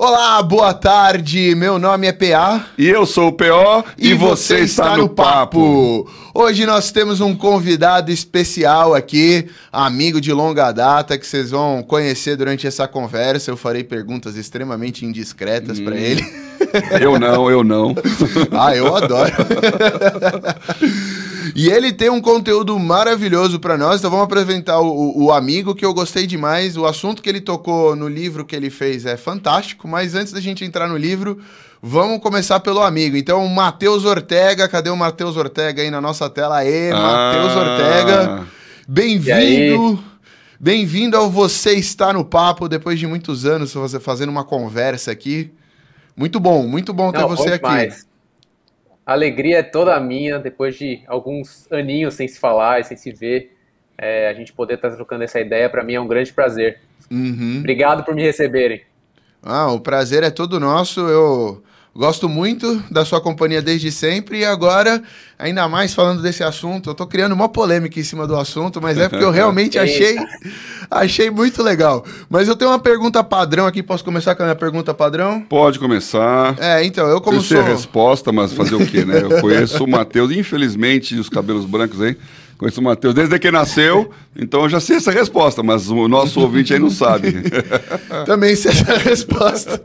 Olá, boa tarde. Meu nome é PA. E eu sou o PO e, e você, está, no papo. papo. Hoje nós temos um convidado especial aqui, amigo de longa data, que vocês vão conhecer durante essa conversa. Eu farei perguntas extremamente indiscretas hum. para ele. Eu não, eu não. ah, eu adoro. E ele tem um conteúdo maravilhoso para nós, então vamos apresentar o, o, amigo que eu gostei demais. O assunto que ele tocou no livro que ele fez é fantástico, mas antes da gente entrar no livro, vamos começar pelo amigo. Então, Matheus Ortega, cadê o Matheus Ortega aí na nossa tela? Aê, ah. Matheus Ortega, bem-vindo. Bem-vindo ao Você Está no Papo, depois de muitos anos você fazendo uma conversa aqui. Muito bom, muito bom ter Não, você aqui. Mais. A alegria é toda minha, depois de alguns aninhos sem se falar e sem se ver, é, a gente poder estar tá trocando essa ideia, para mim é um grande prazer. Uhum. Obrigado por me receberem. Ah, o prazer é todo nosso. Eu Gosto muito da sua companhia desde sempre e agora, ainda mais falando desse assunto, eu tô criando uma polêmica em cima do assunto, mas é porque eu realmente achei achei muito legal. Mas eu tenho uma pergunta padrão aqui, posso começar com a minha pergunta padrão? Pode começar. É, então, eu como eu sou... resposta, mas fazer o quê, né? Eu conheço o Matheus, infelizmente, os cabelos brancos aí, Conheço o Matheus desde que nasceu, então eu já sei essa resposta, mas o nosso ouvinte aí não sabe. Também sei essa resposta.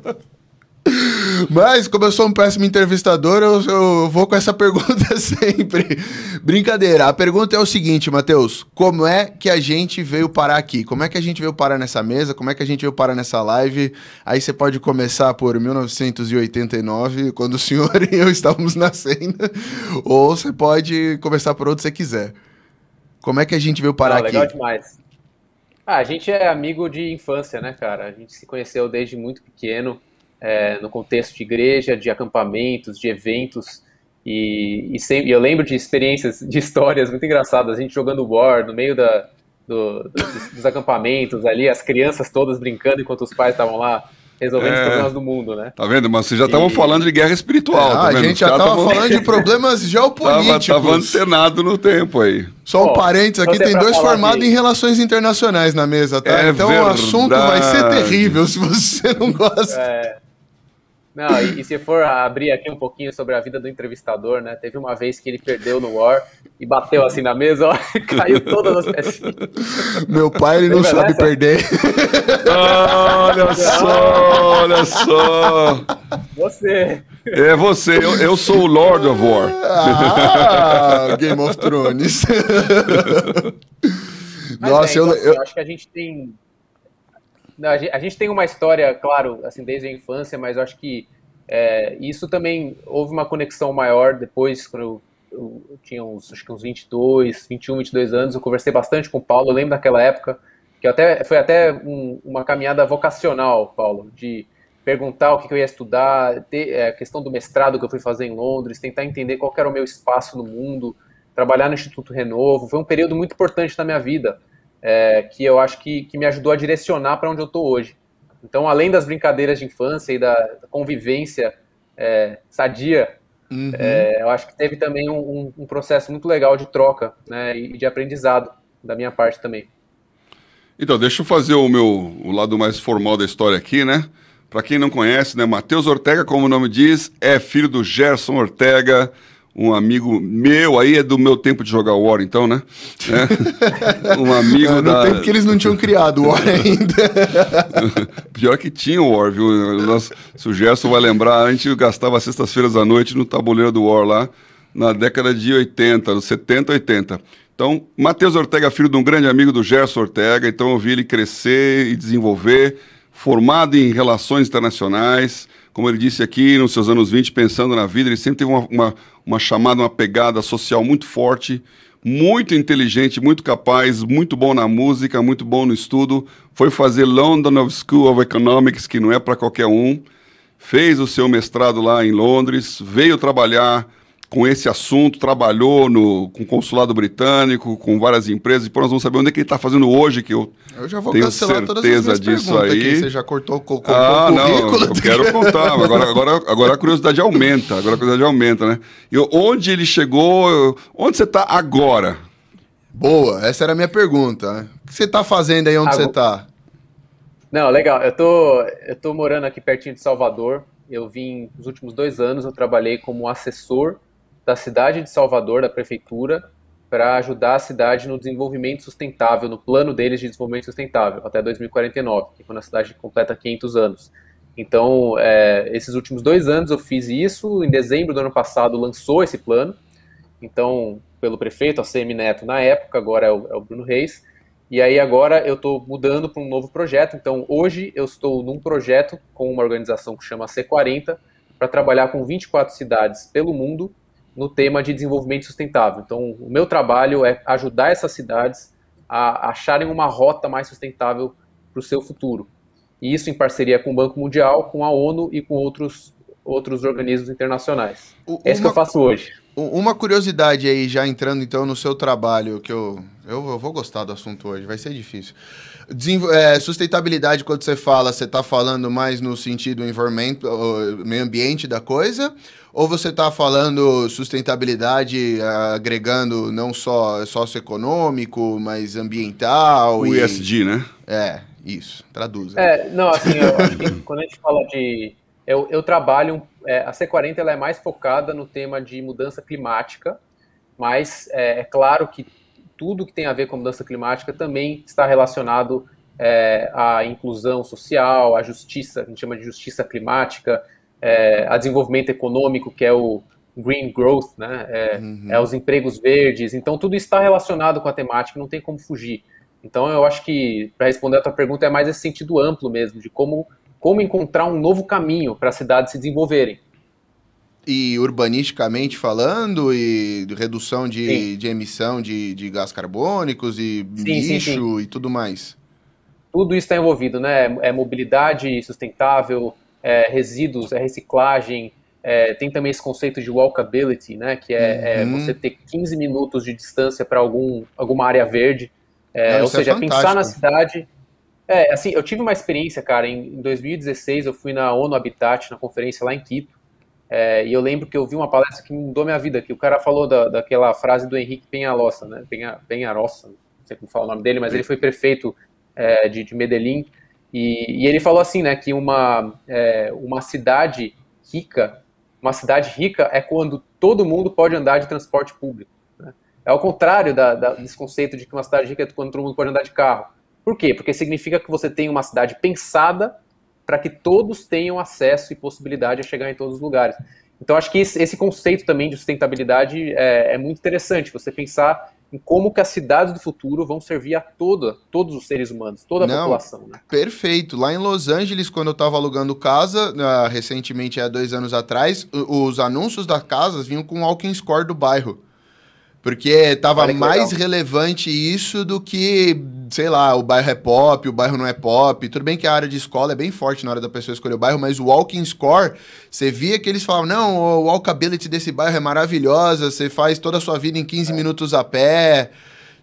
Mas, como eu sou um péssimo entrevistador, eu, eu, vou com essa pergunta sempre. Brincadeira. A pergunta é o seguinte, Matheus: como é que a gente veio parar aqui? Como é que a gente veio parar nessa mesa? Como é que a gente veio parar nessa live? Aí você pode começar por 1989, quando o senhor e eu estávamos nascendo, ou você pode começar por onde você quiser. Como é que a gente veio parar Não, aqui? Legal demais. Ah, a gente é amigo de infância, né, cara? A gente se conheceu desde muito pequeno é, no contexto de igreja, de acampamentos, de eventos. E, e, sempre, eu lembro de experiências, de histórias muito engraçadas, a gente jogando War no meio da, do, dos, dos, acampamentos ali, as crianças todas brincando enquanto os pais estavam lá resolvendo é, os problemas do mundo, né? Tá vendo? Mas vocês já estavam e... falando de guerra espiritual, é, tá A gente já estava tavam... falando de problemas geopolíticos. Tava, tava antenado no tempo aí. Só um oh, parênteses aqui, tem dois formados de... em relações internacionais na mesa, tá? É então verdade. o assunto vai ser terrível se você não gosta. É... Não, e, e, se for abrir aqui um pouquinho sobre a vida do entrevistador, né? Teve uma vez que ele perdeu no War e bateu assim na mesa, ó, e caiu todas as pecinhas. Meu pai, ele não sabe perder. olha só, olha só. Você. É você, eu, eu sou o Lord of War. Ah, Game of Thrones. Nossa, é, eu, eu, eu acho que a gente tem não, a, gente, a, gente, tem uma história, claro, assim, desde a infância, mas eu acho que é, isso também houve uma conexão maior depois, quando eu, eu, tinha uns, acho que uns 22, 21, 22 anos, eu conversei bastante com o Paulo, eu lembro daquela época, que até, foi até um, uma caminhada vocacional, Paulo, de perguntar o que, que eu ia estudar, ter, é, a questão do mestrado que eu fui fazer em Londres, tentar entender qual era o meu espaço no mundo, trabalhar no Instituto Renovo, foi um período muito importante na minha vida, é, que eu acho que, que me ajudou a direcionar para onde eu estou hoje. Então, além das brincadeiras de infância e da, convivência é, sadia, uhum. é, eu acho que teve também um, um, processo muito legal de troca né, e de aprendizado da minha parte também. Então, deixa eu fazer o meu o lado mais formal da história aqui, né? Para quem não conhece, né, Matheus Ortega, como o nome diz, é filho do Gerson Ortega, um amigo meu, aí é do meu tempo de jogar War, então, né? É. Um amigo é, no da... tempo que eles não tinham criado War ainda. Pior que tinha o War, viu? Nosso, se o Gerson vai lembrar, a gente gastava sextas-feiras à noite no tabuleiro do War lá, na década de 80, nos 70, 80. Então, Matheus Ortega, filho de um grande amigo do Gerson Ortega, então eu vi ele crescer e desenvolver, formado em relações internacionais, como ele disse aqui, nos seus anos 20, pensando na vida, ele sempre teve uma, uma, uma chamada, uma pegada social muito forte, muito inteligente, muito capaz, muito bom na música, muito bom no estudo. Foi fazer London School of Economics, que não é para qualquer um. Fez o seu mestrado lá em Londres, veio trabalhar com esse assunto, trabalhou no, com o consulado britânico, com várias empresas, e depois nós vamos saber onde é que ele está fazendo hoje, que eu, eu já vou tenho certeza disso aí. Aqui. Você já cortou, cortou ah, o currículo? Não, eu quero contar, agora, agora, agora a curiosidade aumenta, agora a curiosidade aumenta, né? E onde ele chegou, onde você está agora? Boa, essa era a minha pergunta. O que você está fazendo aí onde ah, você está? Não, legal. Eu tô, eu tô morando aqui pertinho de Salvador. Eu vim nos últimos dois anos, eu trabalhei como assessor da cidade de Salvador, da prefeitura, para ajudar a cidade no desenvolvimento sustentável, no plano deles de desenvolvimento sustentável, até 2049, que é quando a cidade completa 500 anos. Então, é, esses últimos dois anos eu fiz isso. Em dezembro do ano passado lançou esse plano. Então, pelo prefeito, a CM Neto na época, agora é o, é o Bruno Reis. E aí agora eu estou mudando para um novo projeto. Então, hoje eu estou num projeto com uma organização que chama C40 para trabalhar com 24 cidades pelo mundo no tema de desenvolvimento sustentável. Então, o meu trabalho é ajudar essas cidades a acharem uma rota mais sustentável para o seu futuro. E isso em parceria com o Banco Mundial, com a ONU e com outros, outros organismos internacionais. O, é isso uma, que eu faço hoje. Uma curiosidade aí, já entrando então no seu trabalho, que eu, eu, eu vou gostar do assunto hoje, vai ser difícil. Desenvol é, sustentabilidade, quando você fala, você está falando mais no sentido environment, meio ambiente da coisa? Ou você está falando sustentabilidade agregando não só socioeconômico, mas ambiental? O e... ESG, né? É, isso. Traduza. É, não, assim, eu acho que quando a gente fala de. Eu, eu trabalho. É, a C40 ela é mais focada no tema de mudança climática, mas é, é claro que tudo que tem a ver com mudança climática também está relacionado é, à inclusão social, à justiça, a gente chama de justiça climática, é, a desenvolvimento econômico, que é o green growth, né? É, uhum. é, os empregos verdes. Então, tudo está relacionado com a temática, não tem como fugir. Então, eu acho que, para responder a tua pergunta, é mais esse sentido amplo mesmo, de como, como encontrar um novo caminho para as cidades se desenvolverem e urbanisticamente falando, e redução de, de emissão de, de gás carbônicos e sim, lixo sim, sim. e tudo mais. Tudo isso está envolvido, né? É mobilidade sustentável, é resíduos, é reciclagem, é, tem também esse conceito de walkability, né? Que é, é uhum. é você ter 15 minutos de distância para algum, alguma área verde. É, ou é seja, pensar na cidade. É, assim, eu tive uma experiência, cara, em, em 2016 eu fui na ONU Habitat, na conferência lá em Quito, é, e eu lembro que eu vi uma palestra que mudou minha vida, que o cara falou da, daquela frase do Henrique Penhalosa, né? Penha, Penharossa, não sei como fala o nome dele, mas ele foi prefeito é, de, de Medellín, e, e, ele falou assim, né, que uma, é, uma cidade rica, uma cidade rica é quando todo mundo pode andar de transporte público. Né? É ao contrário da, da, desse conceito de que uma cidade rica é quando todo mundo pode andar de carro. Por quê? Porque significa que você tem uma cidade pensada para que todos tenham acesso e possibilidade a chegar em todos os lugares. Então, acho que esse, conceito também de sustentabilidade é, é, muito interessante, você pensar em como que as cidades do futuro vão servir a toda, todos os seres humanos, toda a Não, população. Né? Perfeito. Lá em Los Angeles, quando eu estava alugando casa, uh, recentemente, há dois anos atrás, os anúncios das casas vinham com o walking score do bairro. Porque tava mais legal. relevante isso do que, sei lá, o bairro é pop, o bairro não é pop. Tudo bem que a área de escola é bem forte na hora da pessoa escolher o bairro, mas o walking score, você via que eles falavam, não, o walkability desse bairro é maravilhosa, você faz toda a sua vida em 15 é. minutos a pé.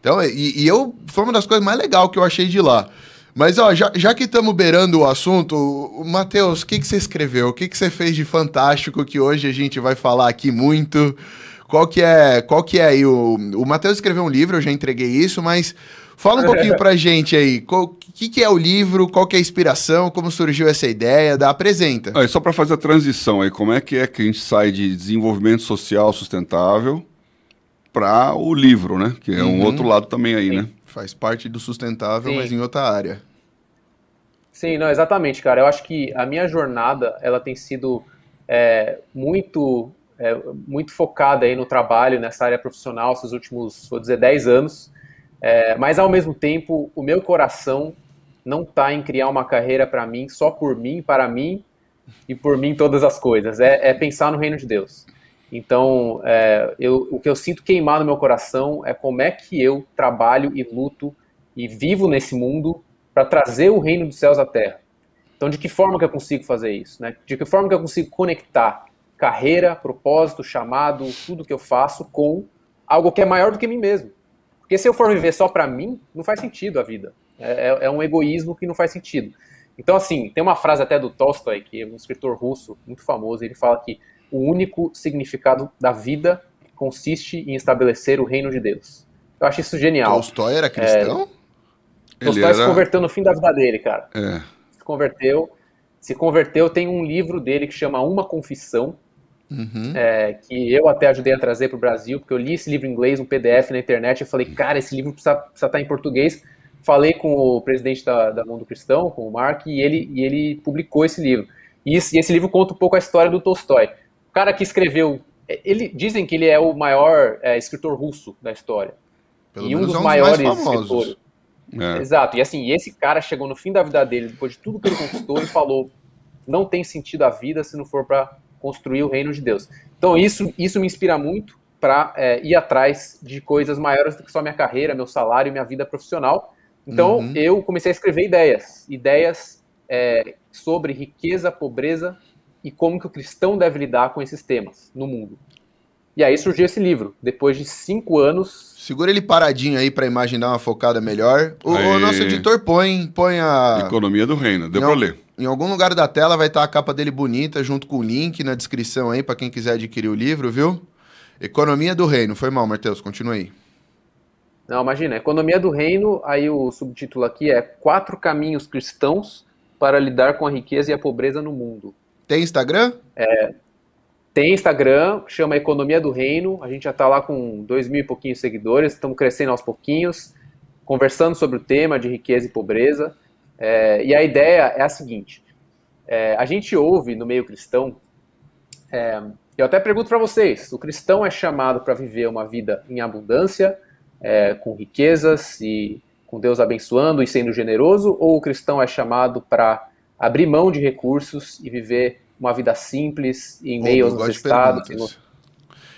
Então, e, e, eu, foi uma das coisas mais legais que eu achei de lá. Mas, ó, já, já que estamos beirando o assunto, Matheus, o que, que você escreveu? O que, que você fez de fantástico que hoje a gente vai falar aqui muito? Qual que é, qual que é aí o... O Matheus escreveu um livro, eu já entreguei isso, mas fala um pouquinho pra gente aí. O que, que é o livro, qual que é a inspiração, como surgiu essa ideia, da apresenta. Ah, só para fazer a transição aí, como é que é que a gente sai de desenvolvimento social sustentável para o livro, né? Que é um uhum. outro lado também aí, Sim. né? Faz parte do sustentável, Sim. mas em outra área. Sim, não, exatamente, cara. Eu acho que a minha jornada, ela tem sido é, muito é, muito focada aí no trabalho, nessa área profissional, esses últimos, vou dizer, 10 anos. É, mas, ao mesmo tempo, o meu coração não está em criar uma carreira para mim, só por mim, para mim e por mim todas as coisas. É, é pensar no reino de Deus. Então, é, eu, o que eu sinto queimar no meu coração é como é que eu trabalho e luto e vivo nesse mundo para trazer o reino dos céus à terra. Então, de que forma que eu consigo fazer isso? Né? De que forma que eu consigo conectar carreira, propósito, chamado, tudo que eu faço com algo que é maior do que mim mesmo. Porque se eu for viver só para mim, não faz sentido a vida. É, é, é, um egoísmo que não faz sentido. Então, assim, tem uma frase até do Tolstói, que é um escritor russo muito famoso, ele fala que o único significado da vida consiste em estabelecer o reino de Deus. Eu acho isso genial. Tolstói era cristão? É, Tolstói era... se converteu no fim da vida dele, cara. É. se converteu, se converteu, tem um livro dele que chama Uma Confissão, uhum. é, que eu até ajudei a trazer para o Brasil, porque eu li esse livro em inglês, um PDF na internet, e falei, cara, esse livro precisa, precisa estar em português. Falei com o presidente da, da Mundo Cristão, com o Mark, e ele, e ele publicou esse livro. E esse, e esse livro conta um pouco a história do Tolstói. O cara que escreveu, ele dizem que ele é o maior é, escritor russo da história. Pelo e um dos é um maiores escritores. É. Exato. E assim, esse cara chegou no fim da vida dele, depois de tudo que ele conquistou, e falou: não tem sentido a vida se não for para construir o reino de Deus. Então isso, isso me inspira muito para é, ir atrás de coisas maiores do que só minha carreira, meu salário e minha vida profissional. Então uhum. eu comecei a escrever ideias, ideias é, sobre riqueza, pobreza e como que o cristão deve lidar com esses temas no mundo. E aí surgiu esse livro, depois de cinco anos. Segura ele paradinho aí para a imagem dar uma focada melhor. O, o, nosso editor põe, põe a. Economia do Reino, deu para ler. Em algum lugar da tela vai estar tá a capa dele bonita, junto com o link na descrição aí, para quem quiser adquirir o livro, viu? Economia do Reino. Foi mal, Matheus, continue aí. Não, imagina, Economia do Reino, aí o subtítulo aqui é Quatro Caminhos Cristãos para lidar com a riqueza e a pobreza no mundo. Tem Instagram? É, tem Instagram, chama Economia do Reino. A gente já está lá com dois mil e pouquinhos seguidores, estamos crescendo aos pouquinhos, conversando sobre o tema de riqueza e pobreza. É, e a ideia é a seguinte: é, a gente ouve no meio cristão, é, eu até pergunto para vocês: o cristão é chamado para viver uma vida em abundância, é, com riquezas e com Deus abençoando e sendo generoso, ou o cristão é chamado para abrir mão de recursos e viver uma vida simples em meio aos necessitados?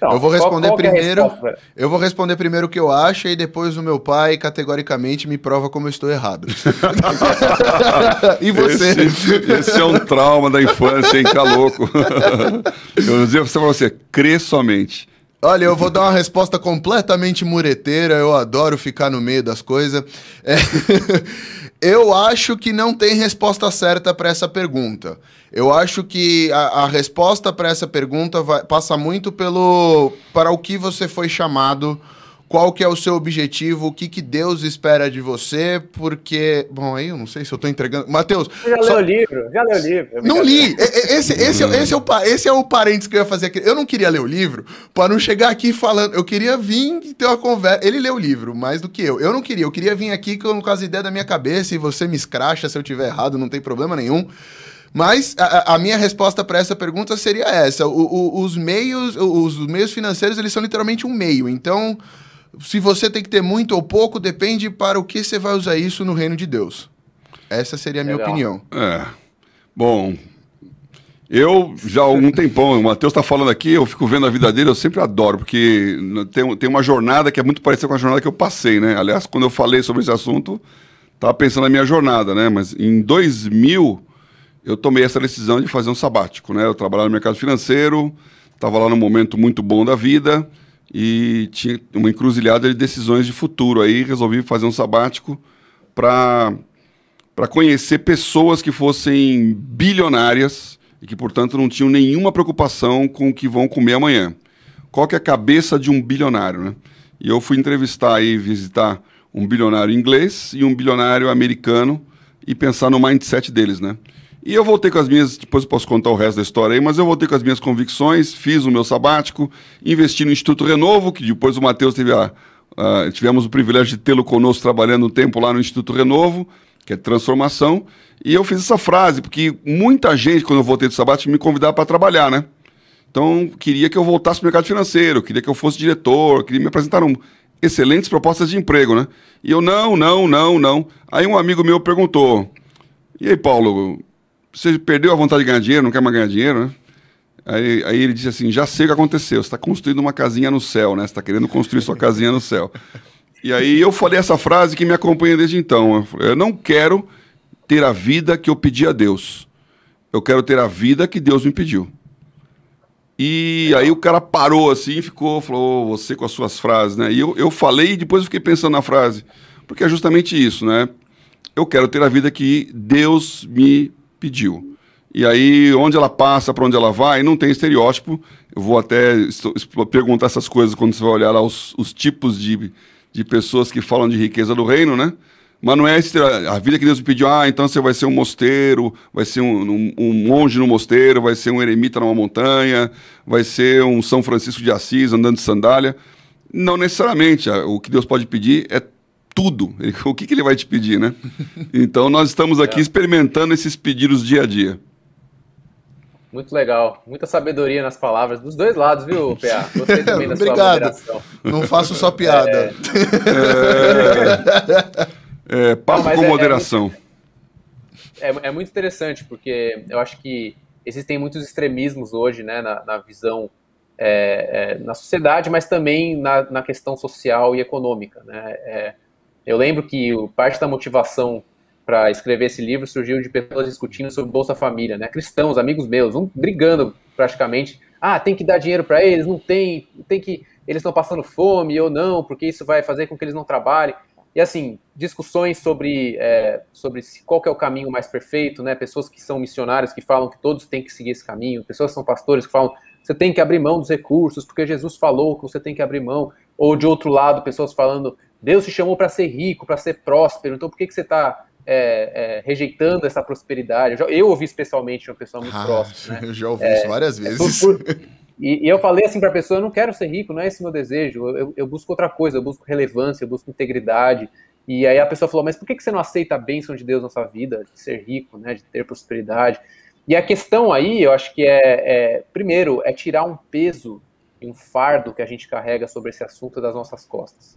Então, eu vou responder qual, qual é primeiro. É eu vou responder primeiro o que eu acho e depois o meu pai categoricamente me prova como eu estou errado. e você? Esse, esse, é um trauma da infância, hein? Tá louco. eu vou dizer para você, crê somente. Olha, eu vou dar uma resposta completamente mureteira. Eu adoro ficar no meio das coisas. É... eu acho que não tem resposta certa para essa pergunta. Eu acho que a, a resposta para essa pergunta vai, passa muito pelo para o que você foi chamado qual que é o seu objetivo, o que, que Deus espera de você, porque... Bom, aí eu não sei se eu estou entregando... Matheus... Já só... leu o livro, já leu o livro. Não li. Esse, esse, esse, é o, esse é o parênteses que eu ia fazer aqui. Eu não queria ler o livro para não chegar aqui falando... Eu queria vir e ter uma conversa... Ele leu o livro mais do que eu. Eu não queria. Eu queria vir aqui com, com as ideias da minha cabeça e você me escracha se eu tiver errado, não tem problema nenhum. Mas a, a, minha resposta para essa pergunta seria essa: o, o, os meios, os meios financeiros, eles são literalmente um meio. Então, se você tem que ter muito ou pouco, depende para o que você vai usar isso no reino de Deus. Essa seria a minha Legal. opinião. É. Bom, eu já há algum tempão, o Matheus está falando aqui, eu fico vendo a vida dele, eu sempre adoro, porque tem, tem uma jornada que é muito parecida com a jornada que eu passei, né? Aliás, quando eu falei sobre esse assunto, estava pensando na minha jornada, né? Mas em 2000, eu tomei essa decisão de fazer um sabático, né? Eu trabalhava no mercado financeiro, estava lá num momento muito bom da vida, e tinha uma encruzilhada de decisões de futuro. Aí resolvi fazer um sabático para conhecer pessoas que fossem bilionárias e que, portanto, não tinham nenhuma preocupação com o que vão comer amanhã. Qual que é a cabeça de um bilionário, né? E eu fui entrevistar e visitar um bilionário inglês e um bilionário americano e pensar no mindset deles, né? E eu voltei com as minhas, depois eu posso contar o resto da história aí, mas eu voltei com as minhas convicções, fiz o meu sabático, investi no Instituto Renovo, que depois o Matheus teve a, tivemos o privilégio de tê-lo conosco trabalhando um tempo lá no Instituto Renovo, que é transformação, e eu fiz essa frase, porque muita gente, quando eu voltei do sabático, me convidava para trabalhar, né? Então, queria que eu voltasse para o mercado financeiro, queria que eu fosse diretor, queria me apresentar um, excelentes propostas de emprego, né? E eu, não, não, não, não. Aí um amigo meu perguntou, e aí, Paulo, você perdeu a vontade de ganhar dinheiro, não quer mais ganhar dinheiro, né? Aí, aí ele disse assim: já sei o que aconteceu. Você está construindo uma casinha no céu, né? Você está querendo construir sua casinha no céu. E aí eu falei essa frase que me acompanha desde então. Eu, falei, eu não quero ter a vida que eu pedi a Deus. Eu quero ter a vida que Deus me pediu. E aí o cara parou assim, ficou, falou, você com as suas frases, né? E eu, eu falei e depois eu fiquei pensando na frase. Porque é justamente isso, né? Eu quero ter a vida que Deus me pediu. E aí, onde ela passa, para onde ela vai, não tem estereótipo. Eu vou até perguntar essas coisas quando você vai olhar lá os, os tipos de, de pessoas que falam de riqueza do reino, né? Mas não é a vida que Deus me pediu, ah, então você vai ser um mosteiro, vai ser um, um, um, monge no mosteiro, vai ser um eremita numa montanha, vai ser um São Francisco de Assis andando de sandália. Não necessariamente. O que Deus pode pedir é tudo. O que, que ele vai te pedir, né? Então nós estamos aqui é. experimentando esses pedidos dia a dia. Muito legal. Muita sabedoria nas palavras dos dois lados, viu, PA? Gostei também da Obrigado. sua Não faço só piada. É, é, é papo Não, com é, é moderação. É, é, muito interessante, porque eu acho que existem muitos extremismos hoje, né, na, na visão é, é, na sociedade, mas também na, na, questão social e econômica. Né? Eu lembro que parte da motivação para escrever esse livro surgiu de pessoas discutindo sobre Bolsa Família, né? Cristãos, amigos meus, um brigando praticamente. Ah, tem que dar dinheiro para eles, não tem, tem que eles estão passando fome ou não, porque isso vai fazer com que eles não trabalhem. E assim, discussões sobre, é, sobre qual é o caminho mais perfeito, né? Pessoas que são missionários que falam que todos têm que seguir esse caminho, pessoas que são pastores que falam você tem que abrir mão dos recursos, porque Jesus falou que você tem que abrir mão. Ou de outro lado, pessoas falando, Deus te chamou para ser rico, para ser próspero, então por que, que você está é, é, rejeitando essa prosperidade. Eu, eu, ouvi especialmente uma pessoa muito ah, próxima. Né? Eu já ouvi é, isso várias é vezes. Por, por, e, e, eu falei assim para a pessoa: eu não quero ser rico, não é esse meu desejo. Eu, eu, busco outra coisa, eu busco relevância, eu busco integridade. E aí a pessoa falou: mas por que, que você não aceita a bênção de Deus na sua vida, de ser rico, né, de ter prosperidade? E a questão aí, eu acho que é, é primeiro, é tirar um peso e um fardo que a gente carrega sobre esse assunto das nossas costas.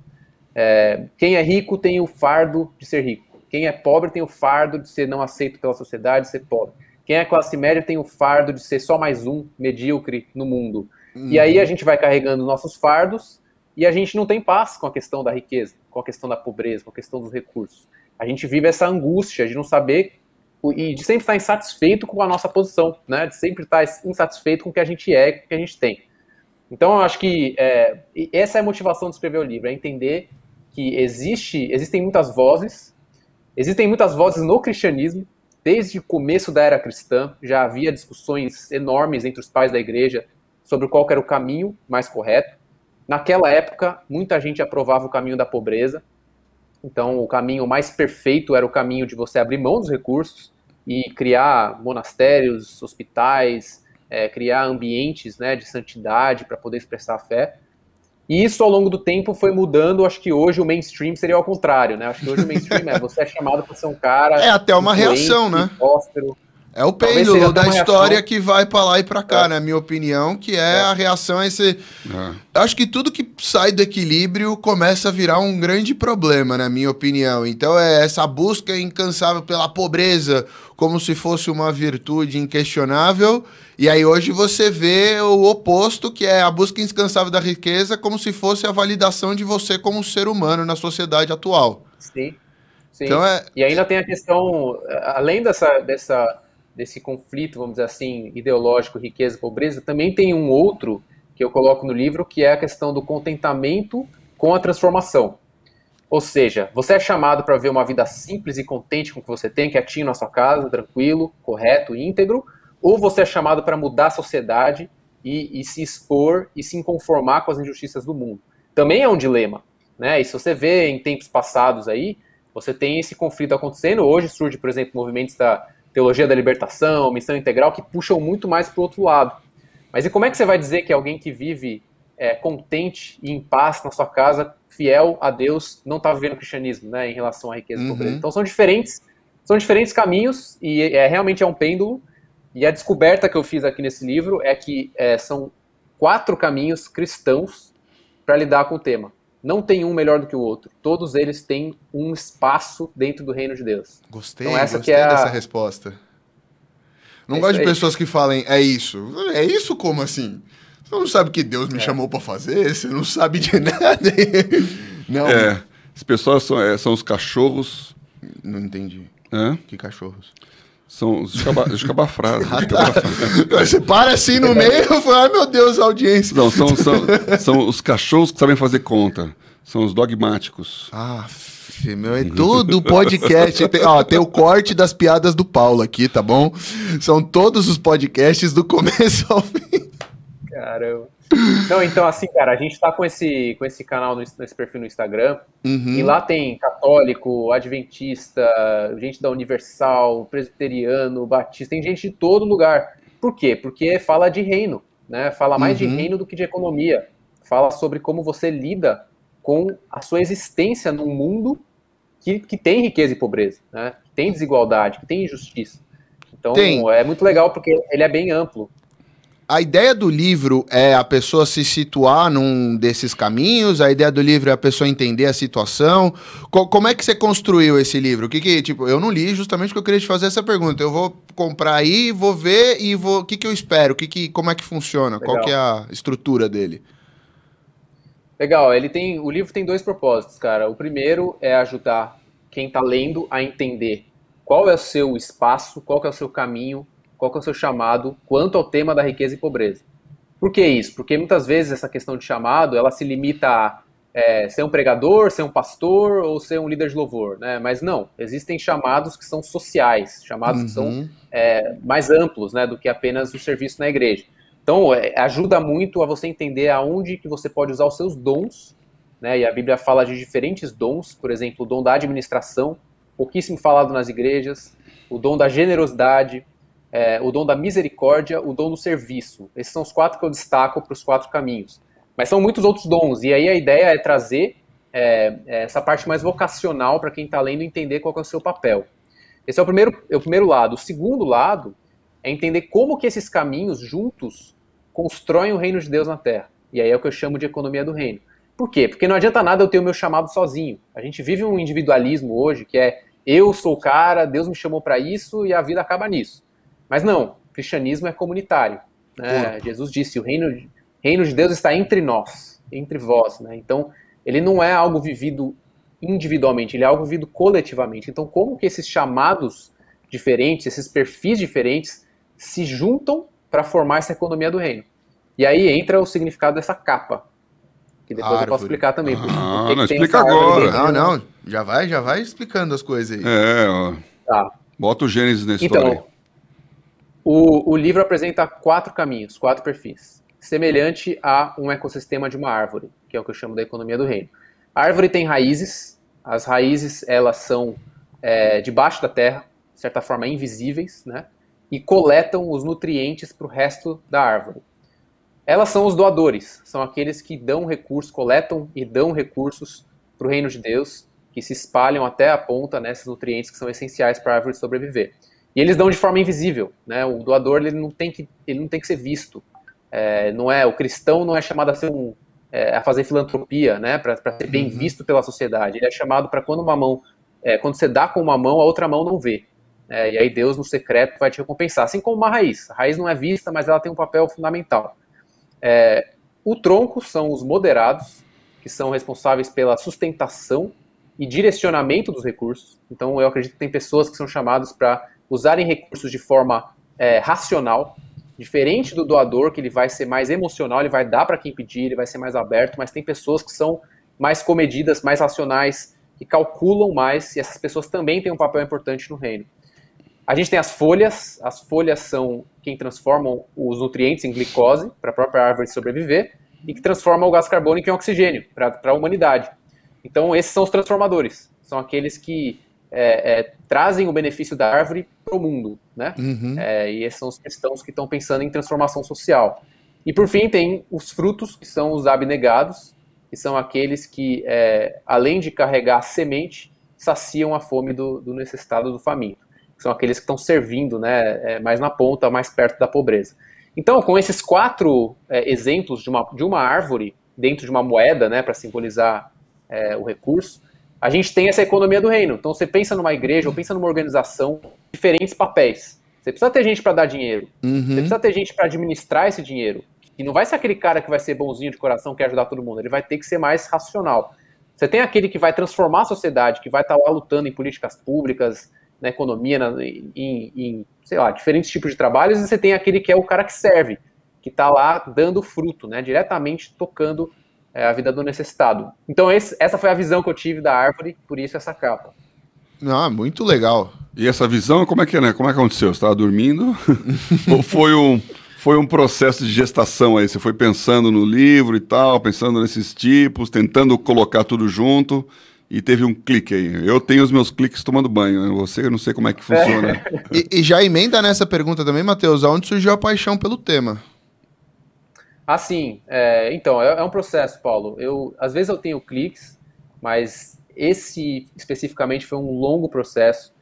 É, quem é rico tem o fardo de ser rico. Quem é pobre tem o fardo de ser não aceito pela sociedade, de ser pobre. Quem é classe média tem o fardo de ser só mais um medíocre no mundo. Uhum. E aí a gente vai carregando nossos fardos e a gente não tem paz com a questão da riqueza, com a questão da pobreza, com a questão dos recursos. A gente vive essa angústia de não saber e de sempre estar insatisfeito com a nossa posição, né? De sempre estar insatisfeito com o que a gente é, com o que a gente tem. Então, eu acho que é, essa é a motivação de escrever o livro, é entender que existe, existem muitas vozes Existem muitas vozes no cristianismo, desde o começo da era cristã, já havia discussões enormes entre os pais da igreja sobre qual era o caminho mais correto. Naquela época, muita gente aprovava o caminho da pobreza. Então, o caminho mais perfeito era o caminho de você abrir mão dos recursos e criar monastérios, hospitais, é, criar ambientes né, de santidade para poder expressar a fé. E isso ao longo do tempo foi mudando. Acho que hoje o mainstream seria ao contrário, né? Acho que hoje o mainstream é você é chamado para ser um cara. É até uma reação, né? É o pêndulo da história que vai para lá e para cá, é. na minha opinião, que é, é, a reação a esse. É. Acho que tudo que sai do equilíbrio começa a virar um grande problema, na minha opinião. Então é essa busca incansável pela pobreza, como se fosse uma virtude inquestionável. E aí hoje você vê o oposto, que é a busca incansável da riqueza, como se fosse a validação de você como ser humano na sociedade atual. Sim. Sim. Então é... E ainda tem a questão, além dessa, dessa desse conflito, vamos dizer assim, ideológico, riqueza e pobreza, também tem um outro que eu coloco no livro, que é a questão do contentamento com a transformação. Ou seja, você é chamado para ver uma vida simples e contente com o que você tem, quietinho na sua casa, tranquilo, correto, íntegro, ou você é chamado para mudar a sociedade e, e, se expor e se conformar com as injustiças do mundo. Também é um dilema, né? E se você vê em tempos passados aí, você tem esse conflito acontecendo. Hoje surge, por exemplo, movimentos da teologia da libertação, missão integral, que puxam muito mais para o outro lado. Mas e como é que você vai dizer que alguém que vive é, contente e em paz na sua casa, fiel a Deus, não está vivendo o cristianismo, né, em relação à riqueza uhum. e pobreza? Então são diferentes, são diferentes caminhos e é realmente é um pêndulo. E a descoberta que eu fiz aqui nesse livro é que é, são quatro caminhos cristãos para lidar com o tema. Não tem um melhor do que o outro. Todos eles têm um espaço dentro do reino de Deus. Gostei, então, essa gostei é dessa a... resposta. Não é gosto de pessoas que falem, é isso. É isso como assim? Você não sabe que Deus me é. chamou para fazer? Você não sabe de nada? não. É, as pessoas são, é, são os cachorros. Não entendi. Hã? Que cachorros? São os escabafrados. Ah, tá. Você para assim no meio e fala, ai meu Deus, audiência. Não, são, são, são os cachorros que sabem fazer conta. São os dogmáticos. Ah, meu, é todo o podcast. tem, ó, tem o corte das piadas do Paulo aqui, tá bom? São todos os podcasts do começo ao fim. Caramba. Não, então assim, cara, a gente tá com esse, com esse canal, no, nesse perfil no Instagram, uhum. e lá tem católico, adventista, gente da Universal, presbiteriano, batista, tem gente de todo lugar. Por quê? Porque fala de reino, né? Fala mais uhum. de reino do que de economia. Fala sobre como você lida com a sua existência num mundo que, que tem riqueza e pobreza, né? Que tem desigualdade, que tem injustiça. Então, tem. é muito legal porque ele é bem amplo a ideia do livro é a pessoa se situar num desses caminhos? A ideia do livro é a pessoa entender a situação? Co como é que você construiu esse livro? O que que, tipo, eu não li justamente porque eu queria te fazer essa pergunta. Eu vou comprar aí, vou ver e vou, o que que eu espero? O que que, como é que funciona? Legal. Qual que é a estrutura dele? Legal, ele tem, o livro tem dois propósitos, cara. O primeiro é ajudar quem está lendo a entender qual é o seu espaço, qual é o seu caminho qual é o seu chamado quanto ao tema da riqueza e pobreza. Por que isso? Porque muitas vezes essa questão de chamado, ela se limita a é, ser um pregador, ser um pastor ou ser um líder de louvor, né? Mas não, existem chamados que são sociais, chamados uhum. que são uhum. é, mais amplos, né, do que apenas o serviço na igreja. Então, é, ajuda muito a você entender aonde que você pode usar os seus dons, né? E a Bíblia fala de diferentes dons, por exemplo, o dom da administração, pouquíssimo falado nas igrejas, o dom da generosidade, é, o dom da misericórdia, o dom do serviço. Esses são os quatro que eu destaco para os quatro caminhos. Mas são muitos outros dons, e aí a ideia é trazer é, é essa parte mais vocacional para quem está lendo entender qual é o seu papel. Esse é o primeiro, é o primeiro lado. O segundo lado é entender como que esses caminhos juntos constroem o reino de Deus na Terra. E aí é o que eu chamo de economia do reino. Por quê? Porque não adianta nada eu ter o meu chamado sozinho. A gente vive um individualismo hoje que é eu sou o cara, Deus me chamou para isso e a vida acaba nisso. Mas não, o cristianismo é comunitário. Né? Jesus disse: o reino, reino de Deus está entre nós, entre vós. Né? Então, ele não é algo vivido individualmente, ele é algo vivido coletivamente. Então, como que esses chamados diferentes, esses perfis diferentes, se juntam para formar essa economia do reino? E aí entra o significado dessa capa, que depois Árvore. eu posso explicar também. Ah, não, explica agora. Não, não, já vai, já vai explicando as coisas aí. É, ó. Tá. Bota o Gênesis nesse então, história aí. O, o livro apresenta quatro caminhos, quatro perfis, semelhante a um ecossistema de uma árvore, que é o que eu chamo da economia do reino. A árvore tem raízes, as raízes elas são é, debaixo da terra, de certa forma invisíveis, né? e coletam os nutrientes para o resto da árvore. Elas são os doadores, são aqueles que dão recursos, coletam e dão recursos para o reino de Deus, que se espalham até a ponta nesses nutrientes que são essenciais para a árvore sobreviver. E eles dão de forma invisível, né? O doador ele não tem que, ele não tem que ser visto. É, não é o cristão não é chamado a ser um é, a fazer filantropia, né? Para ser bem uhum. visto pela sociedade. Ele é chamado para quando uma mão, é, quando você dá com uma mão, a outra mão não vê. É, e aí Deus no secreto vai te recompensar, assim como uma raiz. A raiz não é vista, mas ela tem um papel fundamental. É, o tronco são os moderados, que são responsáveis pela sustentação e direcionamento dos recursos. Então eu acredito que tem pessoas que são chamadas para usarem recursos de forma é, racional, diferente do doador, que ele vai ser mais emocional, ele vai dar para quem pedir, ele vai ser mais aberto, mas tem pessoas que são mais comedidas, mais racionais, que calculam mais, e essas pessoas também têm um papel importante no reino. A gente tem as folhas, as folhas são quem transformam os nutrientes em glicose para a própria árvore sobreviver e que transformam o gás carbônico em oxigênio para a humanidade. Então, esses são os transformadores, são aqueles que é, é, trazem o benefício da árvore para o mundo, né? Uhum. É, e esses são os cristãos que estão pensando em transformação social. E por fim tem os frutos, que são os abnegados, que são aqueles que, é, além de carregar semente, saciam a fome do, do necessitado, do faminto. São aqueles que estão servindo, né, é, mais na ponta, mais perto da pobreza. Então, com esses quatro é, exemplos de uma, de uma árvore dentro de uma moeda, né, para simbolizar o recurso, a gente tem essa economia do reino. Então você pensa numa igreja ou pensa numa organização, diferentes papéis. Você precisa ter gente para dar dinheiro. Uhum. Você precisa ter gente para administrar esse dinheiro. E não vai ser aquele cara que vai ser bonzinho de coração, que quer ajudar todo mundo. Ele vai ter que ser mais racional. Você tem aquele que vai transformar a sociedade, que vai estar tá lá lutando em políticas públicas, na economia, na, em, em, sei lá, diferentes tipos de trabalhos. E você tem aquele que é o cara que serve, que está lá dando fruto, né, diretamente tocando é, a vida do necessitado. Então esse, essa foi a visão que eu tive da árvore, por isso essa capa. Ah, muito legal. E essa visão, como é que é, né? Como é que aconteceu? Você estava dormindo? Ou foi um, foi um processo de gestação aí? Você foi pensando no livro e tal, pensando nesses tipos, tentando colocar tudo junto e teve um clique aí. Eu tenho os meus cliques tomando banho, né? você eu não sei como é que funciona. É. E, e, já emenda nessa pergunta também, Matheus, aonde surgiu a paixão pelo tema? Assim, é, então, é, é, um processo, Paulo. Eu, às vezes eu tenho cliques, mas esse especificamente foi um longo processo.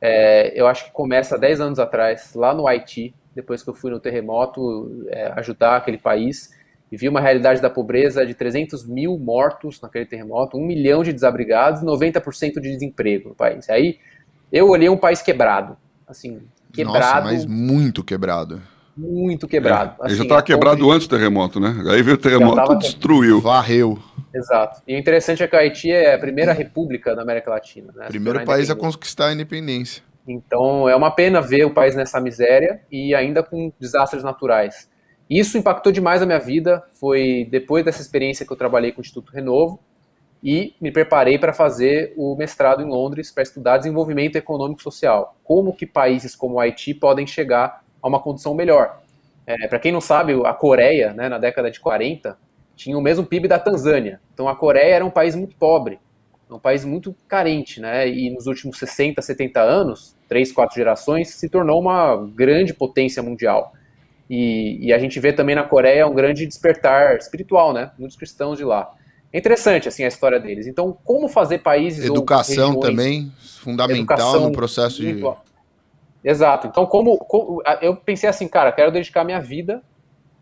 É, eu acho que começa 10 anos atrás, lá no Haiti, depois que eu fui no terremoto é, ajudar aquele país e vi uma realidade da pobreza de 300 mil mortos naquele terremoto, um milhão de desabrigados, 90% de desemprego no país. Aí eu olhei um país quebrado, assim, quebrado. Nossa, mas muito quebrado. Muito quebrado. É, assim, ele já estava quebrado antes do terremoto, né? Aí veio o terremoto e destruiu. Varreu. Exato. E o interessante é que o Haiti é a primeira república da América Latina. Né? Primeiro país a conquistar a independência. Então é uma pena ver o país nessa miséria e ainda com desastres naturais. Isso impactou demais a minha vida. Foi depois dessa experiência que eu trabalhei com o Instituto Renovo e me preparei para fazer o mestrado em Londres para estudar desenvolvimento econômico e social. Como que países como o Haiti podem chegar a uma condição melhor. É, para quem não sabe, a Coreia, né, na década de 40, tinha o mesmo PIB da Tanzânia. Então a Coreia era um país muito pobre, um país muito carente, né? E nos últimos 60, 70 anos, três, quatro gerações, se tornou uma grande potência mundial. E, e, a gente vê também na Coreia um grande despertar espiritual, né? Muitos cristãos de lá. É interessante assim a história deles. Então, como fazer países educação ou também fundamental educação no processo de Exato. Então, como, como, eu pensei assim, cara, quero dedicar minha vida